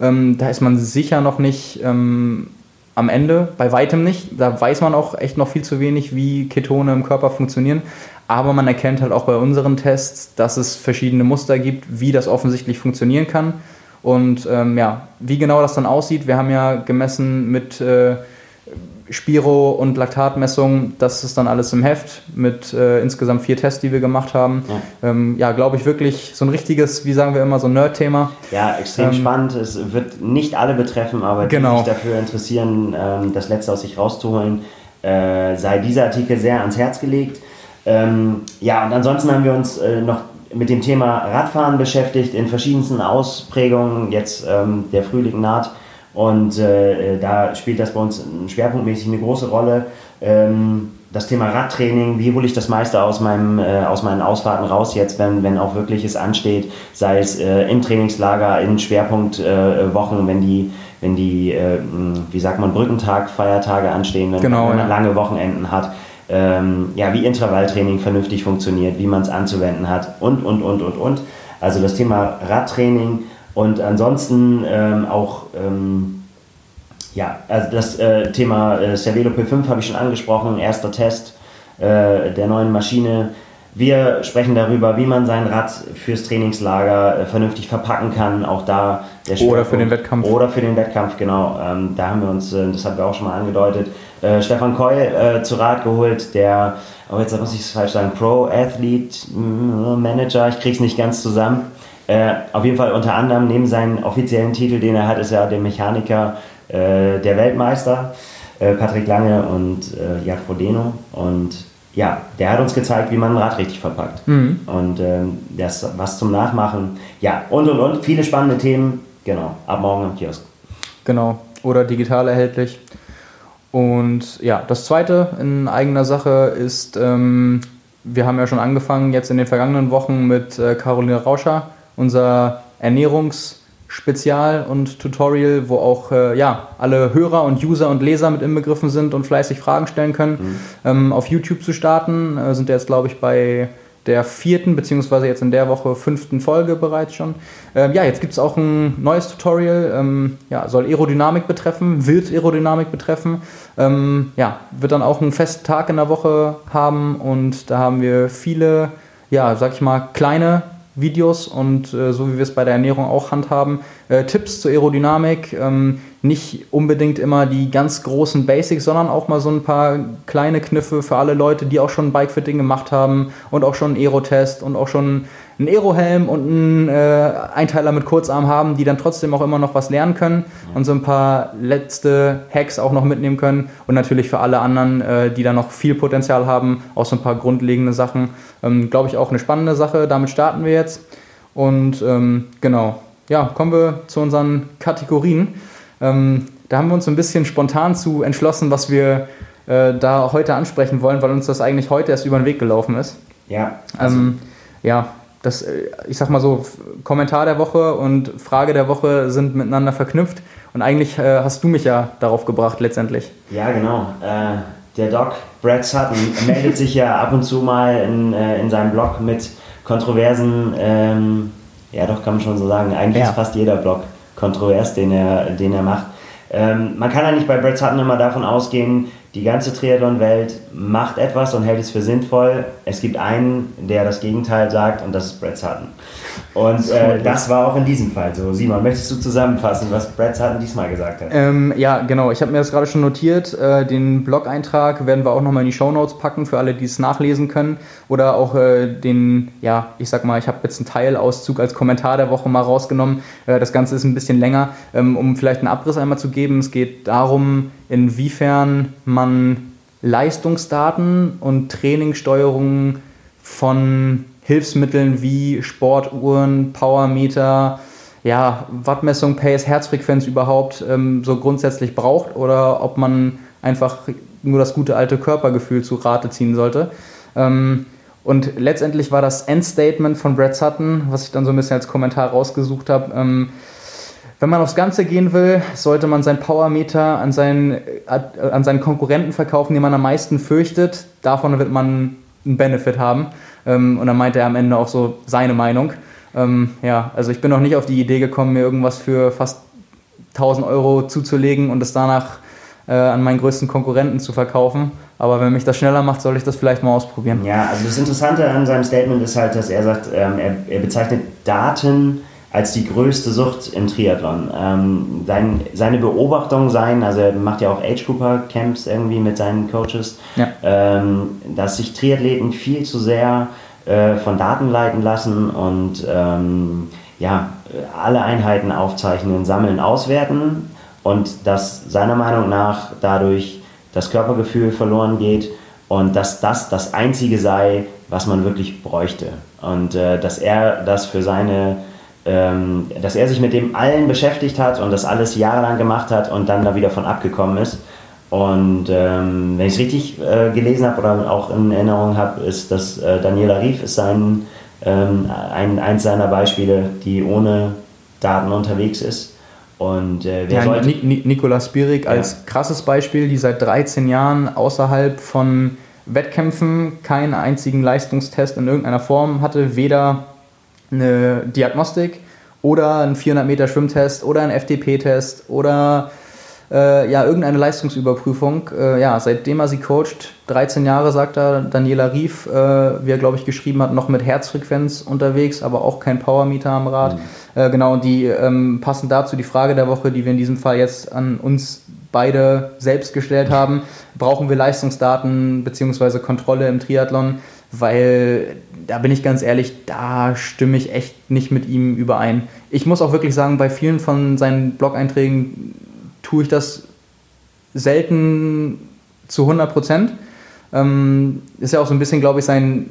Ähm, da ist man sicher noch nicht ähm, am Ende, bei weitem nicht. Da weiß man auch echt noch viel zu wenig, wie Ketone im Körper funktionieren. Aber man erkennt halt auch bei unseren Tests, dass es verschiedene Muster gibt, wie das offensichtlich funktionieren kann. Und ähm, ja, wie genau das dann aussieht, wir haben ja gemessen mit äh, Spiro- und Laktatmessung, das ist dann alles im Heft mit äh, insgesamt vier Tests, die wir gemacht haben. Ja, ähm, ja glaube ich wirklich so ein richtiges, wie sagen wir immer, so ein Nerd-Thema. Ja, extrem ähm, spannend. Es wird nicht alle betreffen, aber genau. die sich dafür interessieren, ähm, das Letzte aus sich rauszuholen, äh, sei dieser Artikel sehr ans Herz gelegt. Ähm, ja, und ansonsten haben wir uns äh, noch mit dem Thema Radfahren beschäftigt in verschiedensten Ausprägungen. Jetzt ähm, der Frühling naht und äh, da spielt das bei uns schwerpunktmäßig eine große Rolle. Ähm, das Thema Radtraining, wie hole ich das meiste aus, meinem, äh, aus meinen Ausfahrten raus jetzt, wenn, wenn auch wirklich es ansteht, sei es äh, im Trainingslager, in Schwerpunktwochen, äh, wenn die, wenn die äh, wie sagt man, Brückentag, Feiertage anstehen, wenn, genau, wenn ja. man lange Wochenenden hat. Ähm, ja, wie Intervalltraining vernünftig funktioniert, wie man es anzuwenden hat und, und, und, und, und. Also das Thema Radtraining und ansonsten ähm, auch ähm, ja, also das äh, Thema äh, Cervelo P5 habe ich schon angesprochen, erster Test äh, der neuen Maschine. Wir sprechen darüber, wie man sein Rad fürs Trainingslager äh, vernünftig verpacken kann, auch da der Oder für den Wettkampf. Oder für den Wettkampf, genau. Ähm, da haben wir uns, äh, das haben wir auch schon mal angedeutet, äh, Stefan Keul äh, zu Rat geholt, der, oh jetzt muss ich es falsch sagen, Pro-Athlete mm, Manager, ich krieg's nicht ganz zusammen. Äh, auf jeden Fall unter anderem neben seinen offiziellen Titel, den er hat, ist er der Mechaniker äh, der Weltmeister, äh, Patrick Lange und äh, Jad Frodeno. Und ja, der hat uns gezeigt, wie man ein Rad richtig verpackt. Mhm. Und ähm, das was zum Nachmachen. Ja, und und und. Viele spannende Themen. Genau, ab morgen am Kiosk. Genau, oder digital erhältlich. Und ja, das zweite in eigener Sache ist, ähm, wir haben ja schon angefangen jetzt in den vergangenen Wochen mit äh, Caroline Rauscher, unser Ernährungs- Spezial und Tutorial, wo auch äh, ja, alle Hörer und User und Leser mit inbegriffen sind und fleißig Fragen stellen können, mhm. ähm, auf YouTube zu starten. Äh, sind jetzt, glaube ich, bei der vierten, beziehungsweise jetzt in der Woche fünften Folge bereits schon. Ähm, ja, jetzt gibt es auch ein neues Tutorial, ähm, ja, soll Aerodynamik betreffen, wird Aerodynamik betreffen. Ähm, ja, wird dann auch einen festen Tag in der Woche haben und da haben wir viele, ja, sag ich mal, kleine Videos und äh, so wie wir es bei der Ernährung auch handhaben, äh, Tipps zur Aerodynamik. Ähm, nicht unbedingt immer die ganz großen Basics, sondern auch mal so ein paar kleine Kniffe für alle Leute, die auch schon Bikefitting gemacht haben und auch schon Aerotest und auch schon einen Aerohelm und einen äh, Einteiler mit Kurzarm haben, die dann trotzdem auch immer noch was lernen können und so ein paar letzte Hacks auch noch mitnehmen können. Und natürlich für alle anderen, äh, die da noch viel Potenzial haben, auch so ein paar grundlegende Sachen. Ähm, Glaube ich auch eine spannende Sache. Damit starten wir jetzt. Und ähm, genau, ja, kommen wir zu unseren Kategorien. Ähm, da haben wir uns ein bisschen spontan zu entschlossen, was wir äh, da heute ansprechen wollen, weil uns das eigentlich heute erst über den Weg gelaufen ist. Ja. Also. Ähm, ja, das, äh, ich sag mal so, Kommentar der Woche und Frage der Woche sind miteinander verknüpft. Und eigentlich äh, hast du mich ja darauf gebracht, letztendlich. Ja, genau. Äh, der Doc Brad Sutton meldet sich ja ab und zu mal in, äh, in seinem Blog mit kontroversen, ähm, ja doch kann man schon so sagen, eigentlich ja. ist fast jeder Blog kontrovers, den er, den er macht. Ähm, man kann ja nicht bei Brad Sutton immer davon ausgehen, die ganze Triathlon-Welt macht etwas und hält es für sinnvoll. Es gibt einen, der das Gegenteil sagt und das ist Brad Sutton. Und äh, das war auch in diesem Fall so. Simon, möchtest du zusammenfassen, was Brad Sutton diesmal gesagt hat? Ähm, ja, genau. Ich habe mir das gerade schon notiert. Äh, den Blog-Eintrag werden wir auch nochmal in die Show Notes packen, für alle, die es nachlesen können. Oder auch äh, den, ja, ich sag mal, ich habe jetzt einen Teilauszug als Kommentar der Woche mal rausgenommen. Äh, das Ganze ist ein bisschen länger, ähm, um vielleicht einen Abriss einmal zu geben. Es geht darum, inwiefern man Leistungsdaten und Trainingssteuerungen von Hilfsmitteln wie Sportuhren, Powermeter, ja, Wattmessung, Pace, Herzfrequenz überhaupt ähm, so grundsätzlich braucht oder ob man einfach nur das gute alte Körpergefühl zu Rate ziehen sollte. Ähm, und letztendlich war das Endstatement von Brad Sutton, was ich dann so ein bisschen als Kommentar rausgesucht habe, ähm, wenn man aufs Ganze gehen will, sollte man sein Powermeter an seinen, äh, an seinen Konkurrenten verkaufen, den man am meisten fürchtet. Davon wird man einen Benefit haben. Ähm, und dann meinte er am Ende auch so seine Meinung. Ähm, ja, also ich bin noch nicht auf die Idee gekommen, mir irgendwas für fast 1000 Euro zuzulegen und es danach äh, an meinen größten Konkurrenten zu verkaufen. Aber wenn mich das schneller macht, soll ich das vielleicht mal ausprobieren. Ja, also das Interessante an seinem Statement ist halt, dass er sagt, ähm, er, er bezeichnet Daten als die größte Sucht im Triathlon. Ähm, sein, seine Beobachtung sein, also er macht ja auch Age Grouper Camps irgendwie mit seinen Coaches, ja. ähm, dass sich Triathleten viel zu sehr äh, von Daten leiten lassen und ähm, ja, alle Einheiten aufzeichnen, sammeln, auswerten und dass seiner Meinung nach dadurch das Körpergefühl verloren geht und dass das das Einzige sei, was man wirklich bräuchte. Und äh, dass er das für seine ähm, dass er sich mit dem allen beschäftigt hat und das alles jahrelang gemacht hat und dann da wieder von abgekommen ist. Und ähm, wenn ich es richtig äh, gelesen habe oder auch in Erinnerung habe, ist, dass äh, Daniela Rief ist sein, ähm, ein, eins seiner Beispiele, die ohne Daten unterwegs ist. Und äh, wer ja, sollte. Ni Nikolas Spirik als ja. krasses Beispiel, die seit 13 Jahren außerhalb von Wettkämpfen keinen einzigen Leistungstest in irgendeiner Form hatte, weder eine Diagnostik oder einen 400 Meter Schwimmtest oder einen FDP-Test oder äh, ja, irgendeine Leistungsüberprüfung. Äh, ja, seitdem er sie coacht, 13 Jahre, sagt er, Daniela Rief, äh, wie er, glaube ich, geschrieben hat, noch mit Herzfrequenz unterwegs, aber auch kein Powermeter am Rad. Mhm. Äh, genau, und die ähm, passen dazu die Frage der Woche, die wir in diesem Fall jetzt an uns beide selbst gestellt haben. Brauchen wir Leistungsdaten bzw. Kontrolle im Triathlon? Weil da bin ich ganz ehrlich, da stimme ich echt nicht mit ihm überein. Ich muss auch wirklich sagen, bei vielen von seinen Blog-Einträgen tue ich das selten zu 100 Prozent. Ähm, ist ja auch so ein bisschen, glaube ich, sein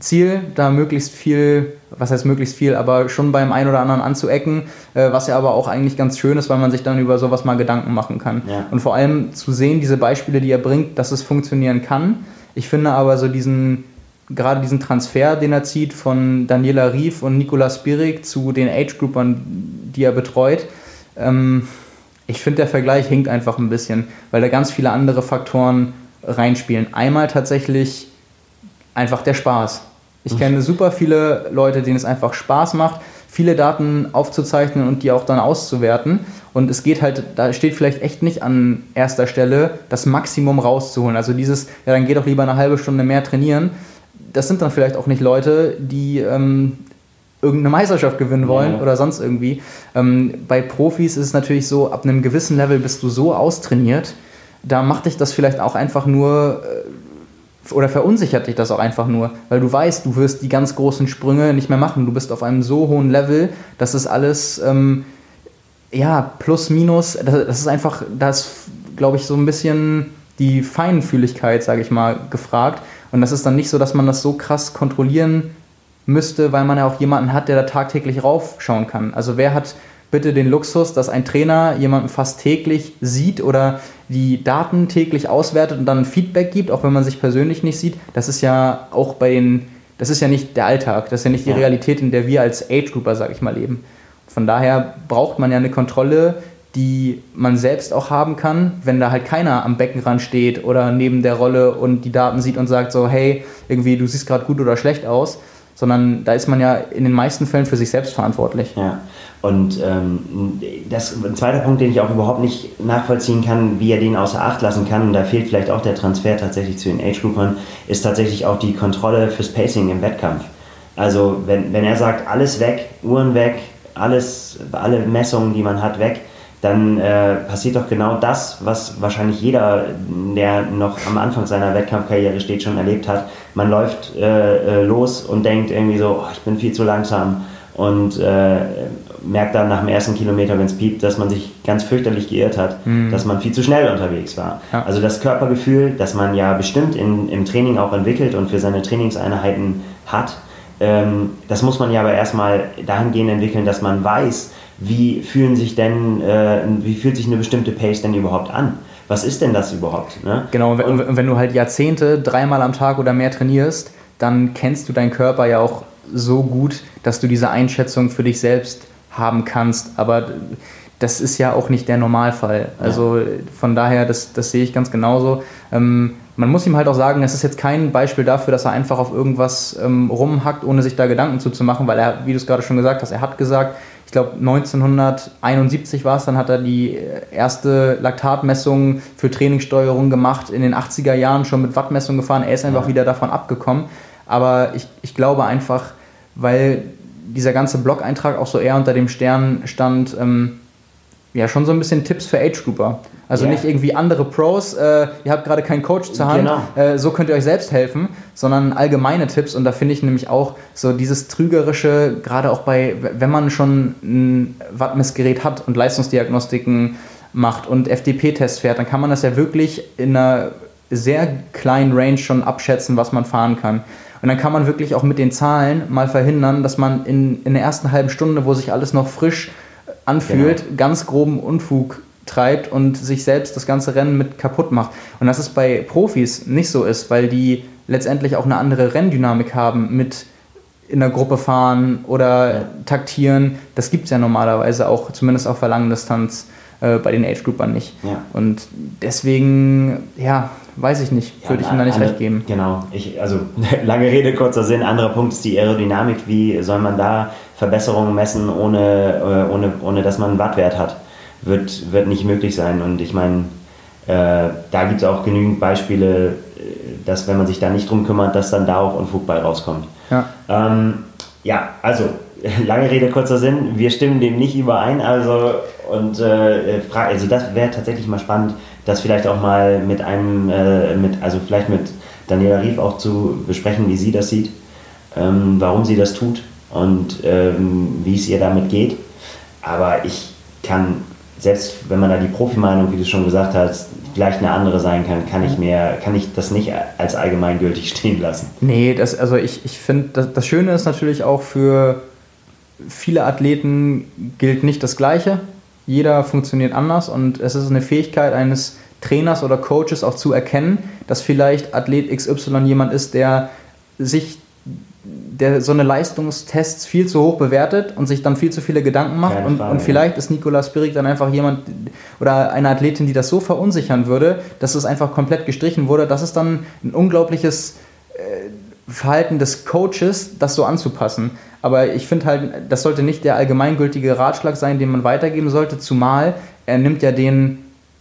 Ziel, da möglichst viel, was heißt möglichst viel, aber schon beim einen oder anderen anzuecken, äh, was ja aber auch eigentlich ganz schön ist, weil man sich dann über sowas mal Gedanken machen kann. Ja. Und vor allem zu sehen, diese Beispiele, die er bringt, dass es funktionieren kann. Ich finde aber so diesen, gerade diesen Transfer, den er zieht von Daniela Rief und Nicolas Spirik zu den Age-Groupern, die er betreut, ähm, ich finde, der Vergleich hinkt einfach ein bisschen, weil da ganz viele andere Faktoren reinspielen. Einmal tatsächlich einfach der Spaß. Ich kenne super viele Leute, denen es einfach Spaß macht, viele Daten aufzuzeichnen und die auch dann auszuwerten. Und es geht halt, da steht vielleicht echt nicht an erster Stelle, das Maximum rauszuholen. Also dieses, ja, dann geh doch lieber eine halbe Stunde mehr trainieren. Das sind dann vielleicht auch nicht Leute, die ähm, irgendeine Meisterschaft gewinnen wollen ja. oder sonst irgendwie. Ähm, bei Profis ist es natürlich so, ab einem gewissen Level bist du so austrainiert, da macht dich das vielleicht auch einfach nur äh, oder verunsichert dich das auch einfach nur, weil du weißt, du wirst die ganz großen Sprünge nicht mehr machen. Du bist auf einem so hohen Level, dass es alles, ähm, ja, plus, minus, das, das ist einfach, das glaube ich, so ein bisschen die Feinfühligkeit, sage ich mal, gefragt. Und das ist dann nicht so, dass man das so krass kontrollieren müsste, weil man ja auch jemanden hat, der da tagtäglich raufschauen kann. Also wer hat bitte den Luxus, dass ein Trainer jemanden fast täglich sieht oder die Daten täglich auswertet und dann Feedback gibt, auch wenn man sich persönlich nicht sieht. Das ist ja auch bei den, das ist ja nicht der Alltag, das ist ja nicht die ja. Realität, in der wir als Age-Grouper, sag ich mal, leben. Von daher braucht man ja eine Kontrolle, die man selbst auch haben kann, wenn da halt keiner am Beckenrand steht oder neben der Rolle und die Daten sieht und sagt so, hey, irgendwie du siehst gerade gut oder schlecht aus, sondern da ist man ja in den meisten Fällen für sich selbst verantwortlich. Ja. Und ähm, das, ein zweiter Punkt, den ich auch überhaupt nicht nachvollziehen kann, wie er den außer Acht lassen kann, und da fehlt vielleicht auch der Transfer tatsächlich zu den Age-Groupern, ist tatsächlich auch die Kontrolle fürs Pacing im Wettkampf. Also wenn, wenn er sagt, alles weg, Uhren weg, alles, alle Messungen, die man hat, weg, dann äh, passiert doch genau das, was wahrscheinlich jeder, der noch am Anfang seiner Wettkampfkarriere steht, schon erlebt hat. Man läuft äh, äh, los und denkt irgendwie so, oh, ich bin viel zu langsam und äh, merkt dann nach dem ersten Kilometer, wenn es piept, dass man sich ganz fürchterlich geirrt hat, mhm. dass man viel zu schnell unterwegs war. Ja. Also das Körpergefühl, das man ja bestimmt in, im Training auch entwickelt und für seine Trainingseinheiten hat, ähm, das muss man ja aber erstmal dahingehend entwickeln, dass man weiß, wie fühlen sich denn, äh, wie fühlt sich eine bestimmte Pace denn überhaupt an? Was ist denn das überhaupt? Ne? Genau, und wenn, und wenn du halt Jahrzehnte dreimal am Tag oder mehr trainierst, dann kennst du deinen Körper ja auch so gut, dass du diese Einschätzung für dich selbst haben kannst. Aber das ist ja auch nicht der Normalfall. Also ja. von daher, das, das sehe ich ganz genauso. Ähm, man muss ihm halt auch sagen, es ist jetzt kein Beispiel dafür, dass er einfach auf irgendwas ähm, rumhackt, ohne sich da Gedanken zuzumachen, weil er, wie du es gerade schon gesagt hast, er hat gesagt, glaube 1971 war es, dann hat er die erste Laktatmessung für Trainingssteuerung gemacht, in den 80er Jahren schon mit Wattmessung gefahren, er ist einfach ja. wieder davon abgekommen. Aber ich, ich glaube einfach, weil dieser ganze Blog-Eintrag auch so eher unter dem Stern stand, ähm, ja, schon so ein bisschen Tipps für Age-Grouper. Also yeah. nicht irgendwie andere Pros, äh, ihr habt gerade keinen Coach zur Hand, genau. äh, so könnt ihr euch selbst helfen, sondern allgemeine Tipps. Und da finde ich nämlich auch so dieses Trügerische, gerade auch bei, wenn man schon ein Wattmessgerät hat und Leistungsdiagnostiken macht und FDP-Tests fährt, dann kann man das ja wirklich in einer sehr kleinen Range schon abschätzen, was man fahren kann. Und dann kann man wirklich auch mit den Zahlen mal verhindern, dass man in, in der ersten halben Stunde, wo sich alles noch frisch anfühlt, genau. ganz groben Unfug treibt und sich selbst das ganze Rennen mit kaputt macht. Und dass es bei Profis nicht so ist, weil die letztendlich auch eine andere Renndynamik haben mit in der Gruppe fahren oder ja. taktieren. Das gibt es ja normalerweise auch, zumindest auf der langen Distanz äh, bei den Age-Groupern nicht. Ja. Und deswegen, ja, weiß ich nicht, würde ja, ich ihm da nicht andere, recht geben. Genau, ich, also lange Rede, kurzer Sinn. Anderer Punkt ist die Aerodynamik. Wie soll man da Verbesserungen messen, ohne, äh, ohne, ohne dass man einen Wattwert hat? Wird, wird nicht möglich sein. Und ich meine, äh, da gibt es auch genügend Beispiele, äh, dass wenn man sich da nicht drum kümmert, dass dann da auch Unfug bei rauskommt. Ja, ähm, ja also lange Rede, kurzer Sinn. Wir stimmen dem nicht überein. Also, und, äh, also das wäre tatsächlich mal spannend, das vielleicht auch mal mit einem, äh, mit, also vielleicht mit Daniela Rief auch zu besprechen, wie sie das sieht, ähm, warum sie das tut und ähm, wie es ihr damit geht. Aber ich kann, selbst wenn man da die Profimeinung, wie du schon gesagt hast, vielleicht eine andere sein kann, kann ich mir, kann ich das nicht als allgemeingültig stehen lassen. Nee, das, also ich, ich finde, das, das Schöne ist natürlich auch für viele Athleten gilt nicht das Gleiche. Jeder funktioniert anders und es ist eine Fähigkeit eines Trainers oder Coaches auch zu erkennen, dass vielleicht Athlet XY jemand ist, der sich der so eine Leistungstests viel zu hoch bewertet und sich dann viel zu viele Gedanken macht. und, Frage, und vielleicht ist Nicolas Spirik dann einfach jemand oder eine Athletin, die das so verunsichern würde, dass es einfach komplett gestrichen wurde. Das ist dann ein unglaubliches äh, Verhalten des Coaches, das so anzupassen. Aber ich finde halt, das sollte nicht der allgemeingültige Ratschlag sein, den man weitergeben sollte, zumal er nimmt ja den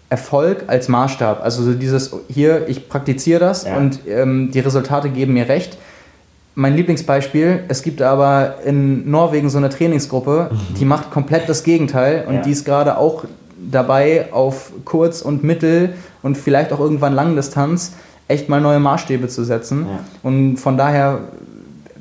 Erfolg als Maßstab. Also so dieses hier, ich praktiziere das ja. und ähm, die Resultate geben mir recht. Mein Lieblingsbeispiel, es gibt aber in Norwegen so eine Trainingsgruppe, mhm. die macht komplett das Gegenteil und ja. die ist gerade auch dabei, auf Kurz- und Mittel- und vielleicht auch irgendwann Langdistanz echt mal neue Maßstäbe zu setzen. Ja. Und von daher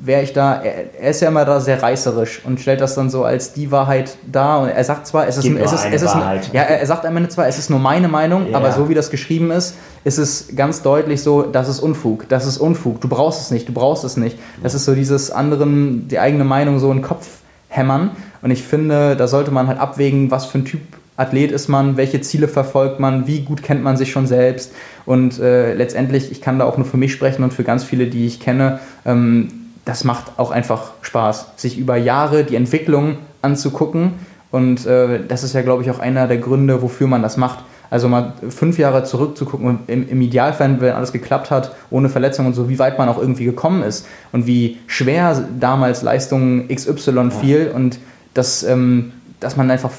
wäre ich da, er, er, ist ja immer da sehr reißerisch und stellt das dann so als die Wahrheit dar. Und er sagt zwar, es ist, es ist, es ist, ja, er sagt am Ende zwar, es ist nur meine Meinung, ja. aber so wie das geschrieben ist, ist es ganz deutlich so, das ist Unfug, das ist Unfug, du brauchst es nicht, du brauchst es nicht. Das ist so dieses anderen, die eigene Meinung so in den Kopf hämmern. Und ich finde, da sollte man halt abwägen, was für ein Typ Athlet ist man, welche Ziele verfolgt man, wie gut kennt man sich schon selbst. Und äh, letztendlich, ich kann da auch nur für mich sprechen und für ganz viele, die ich kenne, ähm, das macht auch einfach Spaß, sich über Jahre die Entwicklung anzugucken. Und äh, das ist ja, glaube ich, auch einer der Gründe, wofür man das macht. Also mal fünf Jahre zurückzugucken und im, im Idealfall, wenn alles geklappt hat, ohne Verletzung und so, wie weit man auch irgendwie gekommen ist und wie schwer damals Leistung XY fiel und dass, ähm, dass man einfach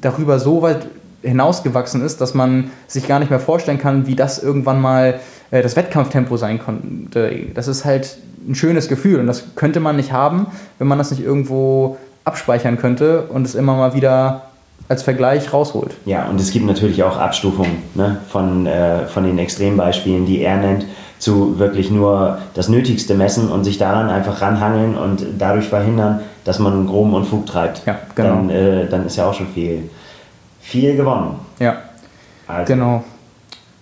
darüber so weit hinausgewachsen ist, dass man sich gar nicht mehr vorstellen kann, wie das irgendwann mal äh, das Wettkampftempo sein konnte. Das ist halt ein schönes Gefühl und das könnte man nicht haben, wenn man das nicht irgendwo abspeichern könnte und es immer mal wieder als Vergleich rausholt. Ja, und es gibt natürlich auch Abstufungen ne, von, äh, von den Extrembeispielen, die er nennt, zu wirklich nur das Nötigste messen und sich daran einfach ranhangeln und dadurch verhindern, dass man einen groben Unfug treibt. Ja, genau. Dann, äh, dann ist ja auch schon viel, viel gewonnen. Ja, also. genau.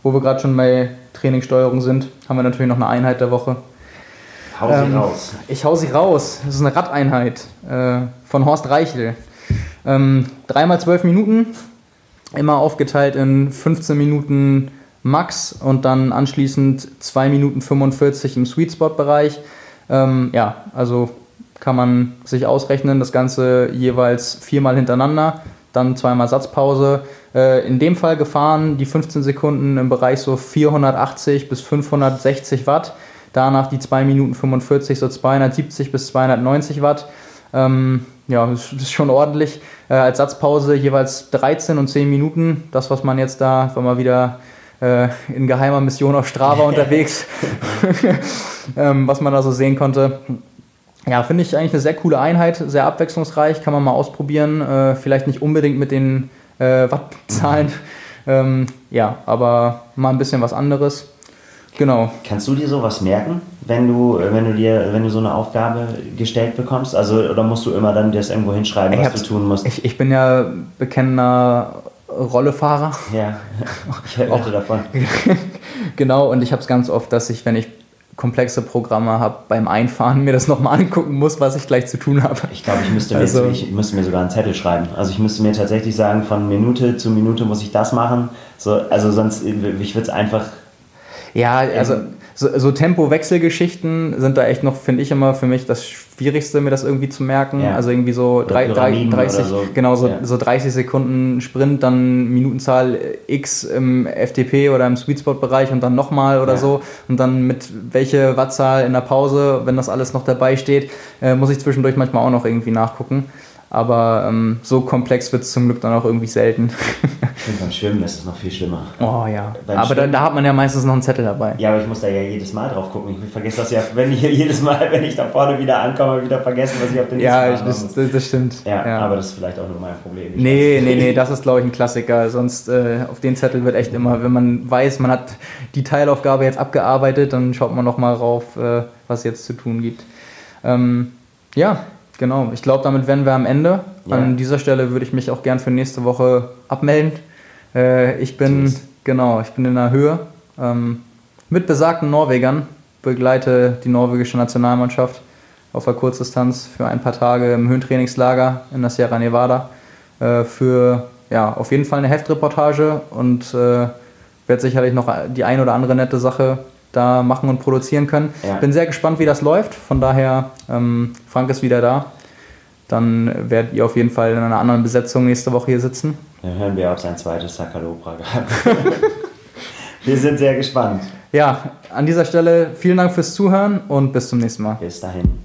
Wo wir gerade schon bei Trainingssteuerung sind, haben wir natürlich noch eine Einheit der Woche. Hau sie ähm, raus. Ich hau sie raus. Das ist eine Radeinheit äh, von Horst Reichel. Ähm, dreimal zwölf Minuten, immer aufgeteilt in 15 Minuten Max und dann anschließend 2 Minuten 45 im Sweet Spot Bereich. Ähm, ja, also kann man sich ausrechnen, das Ganze jeweils viermal hintereinander, dann zweimal Satzpause. Äh, in dem Fall gefahren die 15 Sekunden im Bereich so 480 bis 560 Watt. Danach die 2 Minuten 45, so 270 bis 290 Watt. Ähm, ja, das ist schon ordentlich. Äh, als Satzpause jeweils 13 und 10 Minuten. Das, was man jetzt da, wenn man wieder äh, in geheimer Mission auf Strava unterwegs, ähm, was man da so sehen konnte. Ja, finde ich eigentlich eine sehr coole Einheit, sehr abwechslungsreich, kann man mal ausprobieren. Äh, vielleicht nicht unbedingt mit den äh, Wattzahlen, ähm, ja, aber mal ein bisschen was anderes. Genau. Kannst du dir sowas merken, wenn du, wenn du dir, wenn du so eine Aufgabe gestellt bekommst? Also oder musst du immer dann das irgendwo hinschreiben, ich was du tun musst? Ich, ich bin ja bekennender Rollefahrer. Ja, ich hörte davon. genau, und ich habe es ganz oft, dass ich, wenn ich komplexe Programme habe beim Einfahren, mir das nochmal angucken muss, was ich gleich zu tun habe. Ich glaube, ich müsste, also, mir, ich müsste mir sogar einen Zettel schreiben. Also ich müsste mir tatsächlich sagen, von Minute zu Minute muss ich das machen. So, also sonst, ich würde es einfach... Ja, also so, so Tempo-Wechselgeschichten sind da echt noch, finde ich immer für mich das Schwierigste, mir das irgendwie zu merken. Ja. Also irgendwie so, drei, drei, 30, so. genau, so, ja. so 30 Sekunden Sprint, dann Minutenzahl X im FTP oder im Sweetspot-Bereich und dann nochmal oder ja. so. Und dann mit welche Wattzahl in der Pause, wenn das alles noch dabei steht, äh, muss ich zwischendurch manchmal auch noch irgendwie nachgucken. Aber ähm, so komplex wird es zum Glück dann auch irgendwie selten. Ich finde, beim Schwimmen ist es noch viel schlimmer. Oh ja. Beim aber da, da, hat man ja meistens noch einen Zettel dabei. Ja, aber ich muss da ja jedes Mal drauf gucken. Ich vergesse das ja, wenn ich jedes Mal, wenn ich da vorne wieder ankomme, wieder vergessen, was ich auf den nächsten Ja, das, das, das, stimmt. Ja, ja, aber das ist vielleicht auch nur mein Problem. Ich nee, nee, nee, das ist glaube ich ein Klassiker. Sonst äh, auf den Zettel wird echt immer, wenn man weiß, man hat die Teilaufgabe jetzt abgearbeitet, dann schaut man nochmal rauf, äh, was jetzt zu tun gibt. Ähm, ja, Genau, ich glaube, damit wären wir am Ende. Ja. An dieser Stelle würde ich mich auch gern für nächste Woche abmelden. Äh, ich bin, Tschüss. genau, ich bin in der Höhe ähm, mit besagten Norwegern, begleite die norwegische Nationalmannschaft auf der Kurzdistanz für ein paar Tage im Höhentrainingslager in der Sierra Nevada äh, für ja, auf jeden Fall eine Heftreportage und äh, werde sicherlich noch die ein oder andere nette Sache da machen und produzieren können. Ja. Bin sehr gespannt, wie das läuft. Von daher, ähm, Frank ist wieder da. Dann werdet ihr auf jeden Fall in einer anderen Besetzung nächste Woche hier sitzen. Dann hören wir, ob sein zweites Sakalopra gab. wir sind sehr gespannt. Ja, an dieser Stelle vielen Dank fürs Zuhören und bis zum nächsten Mal. Bis dahin.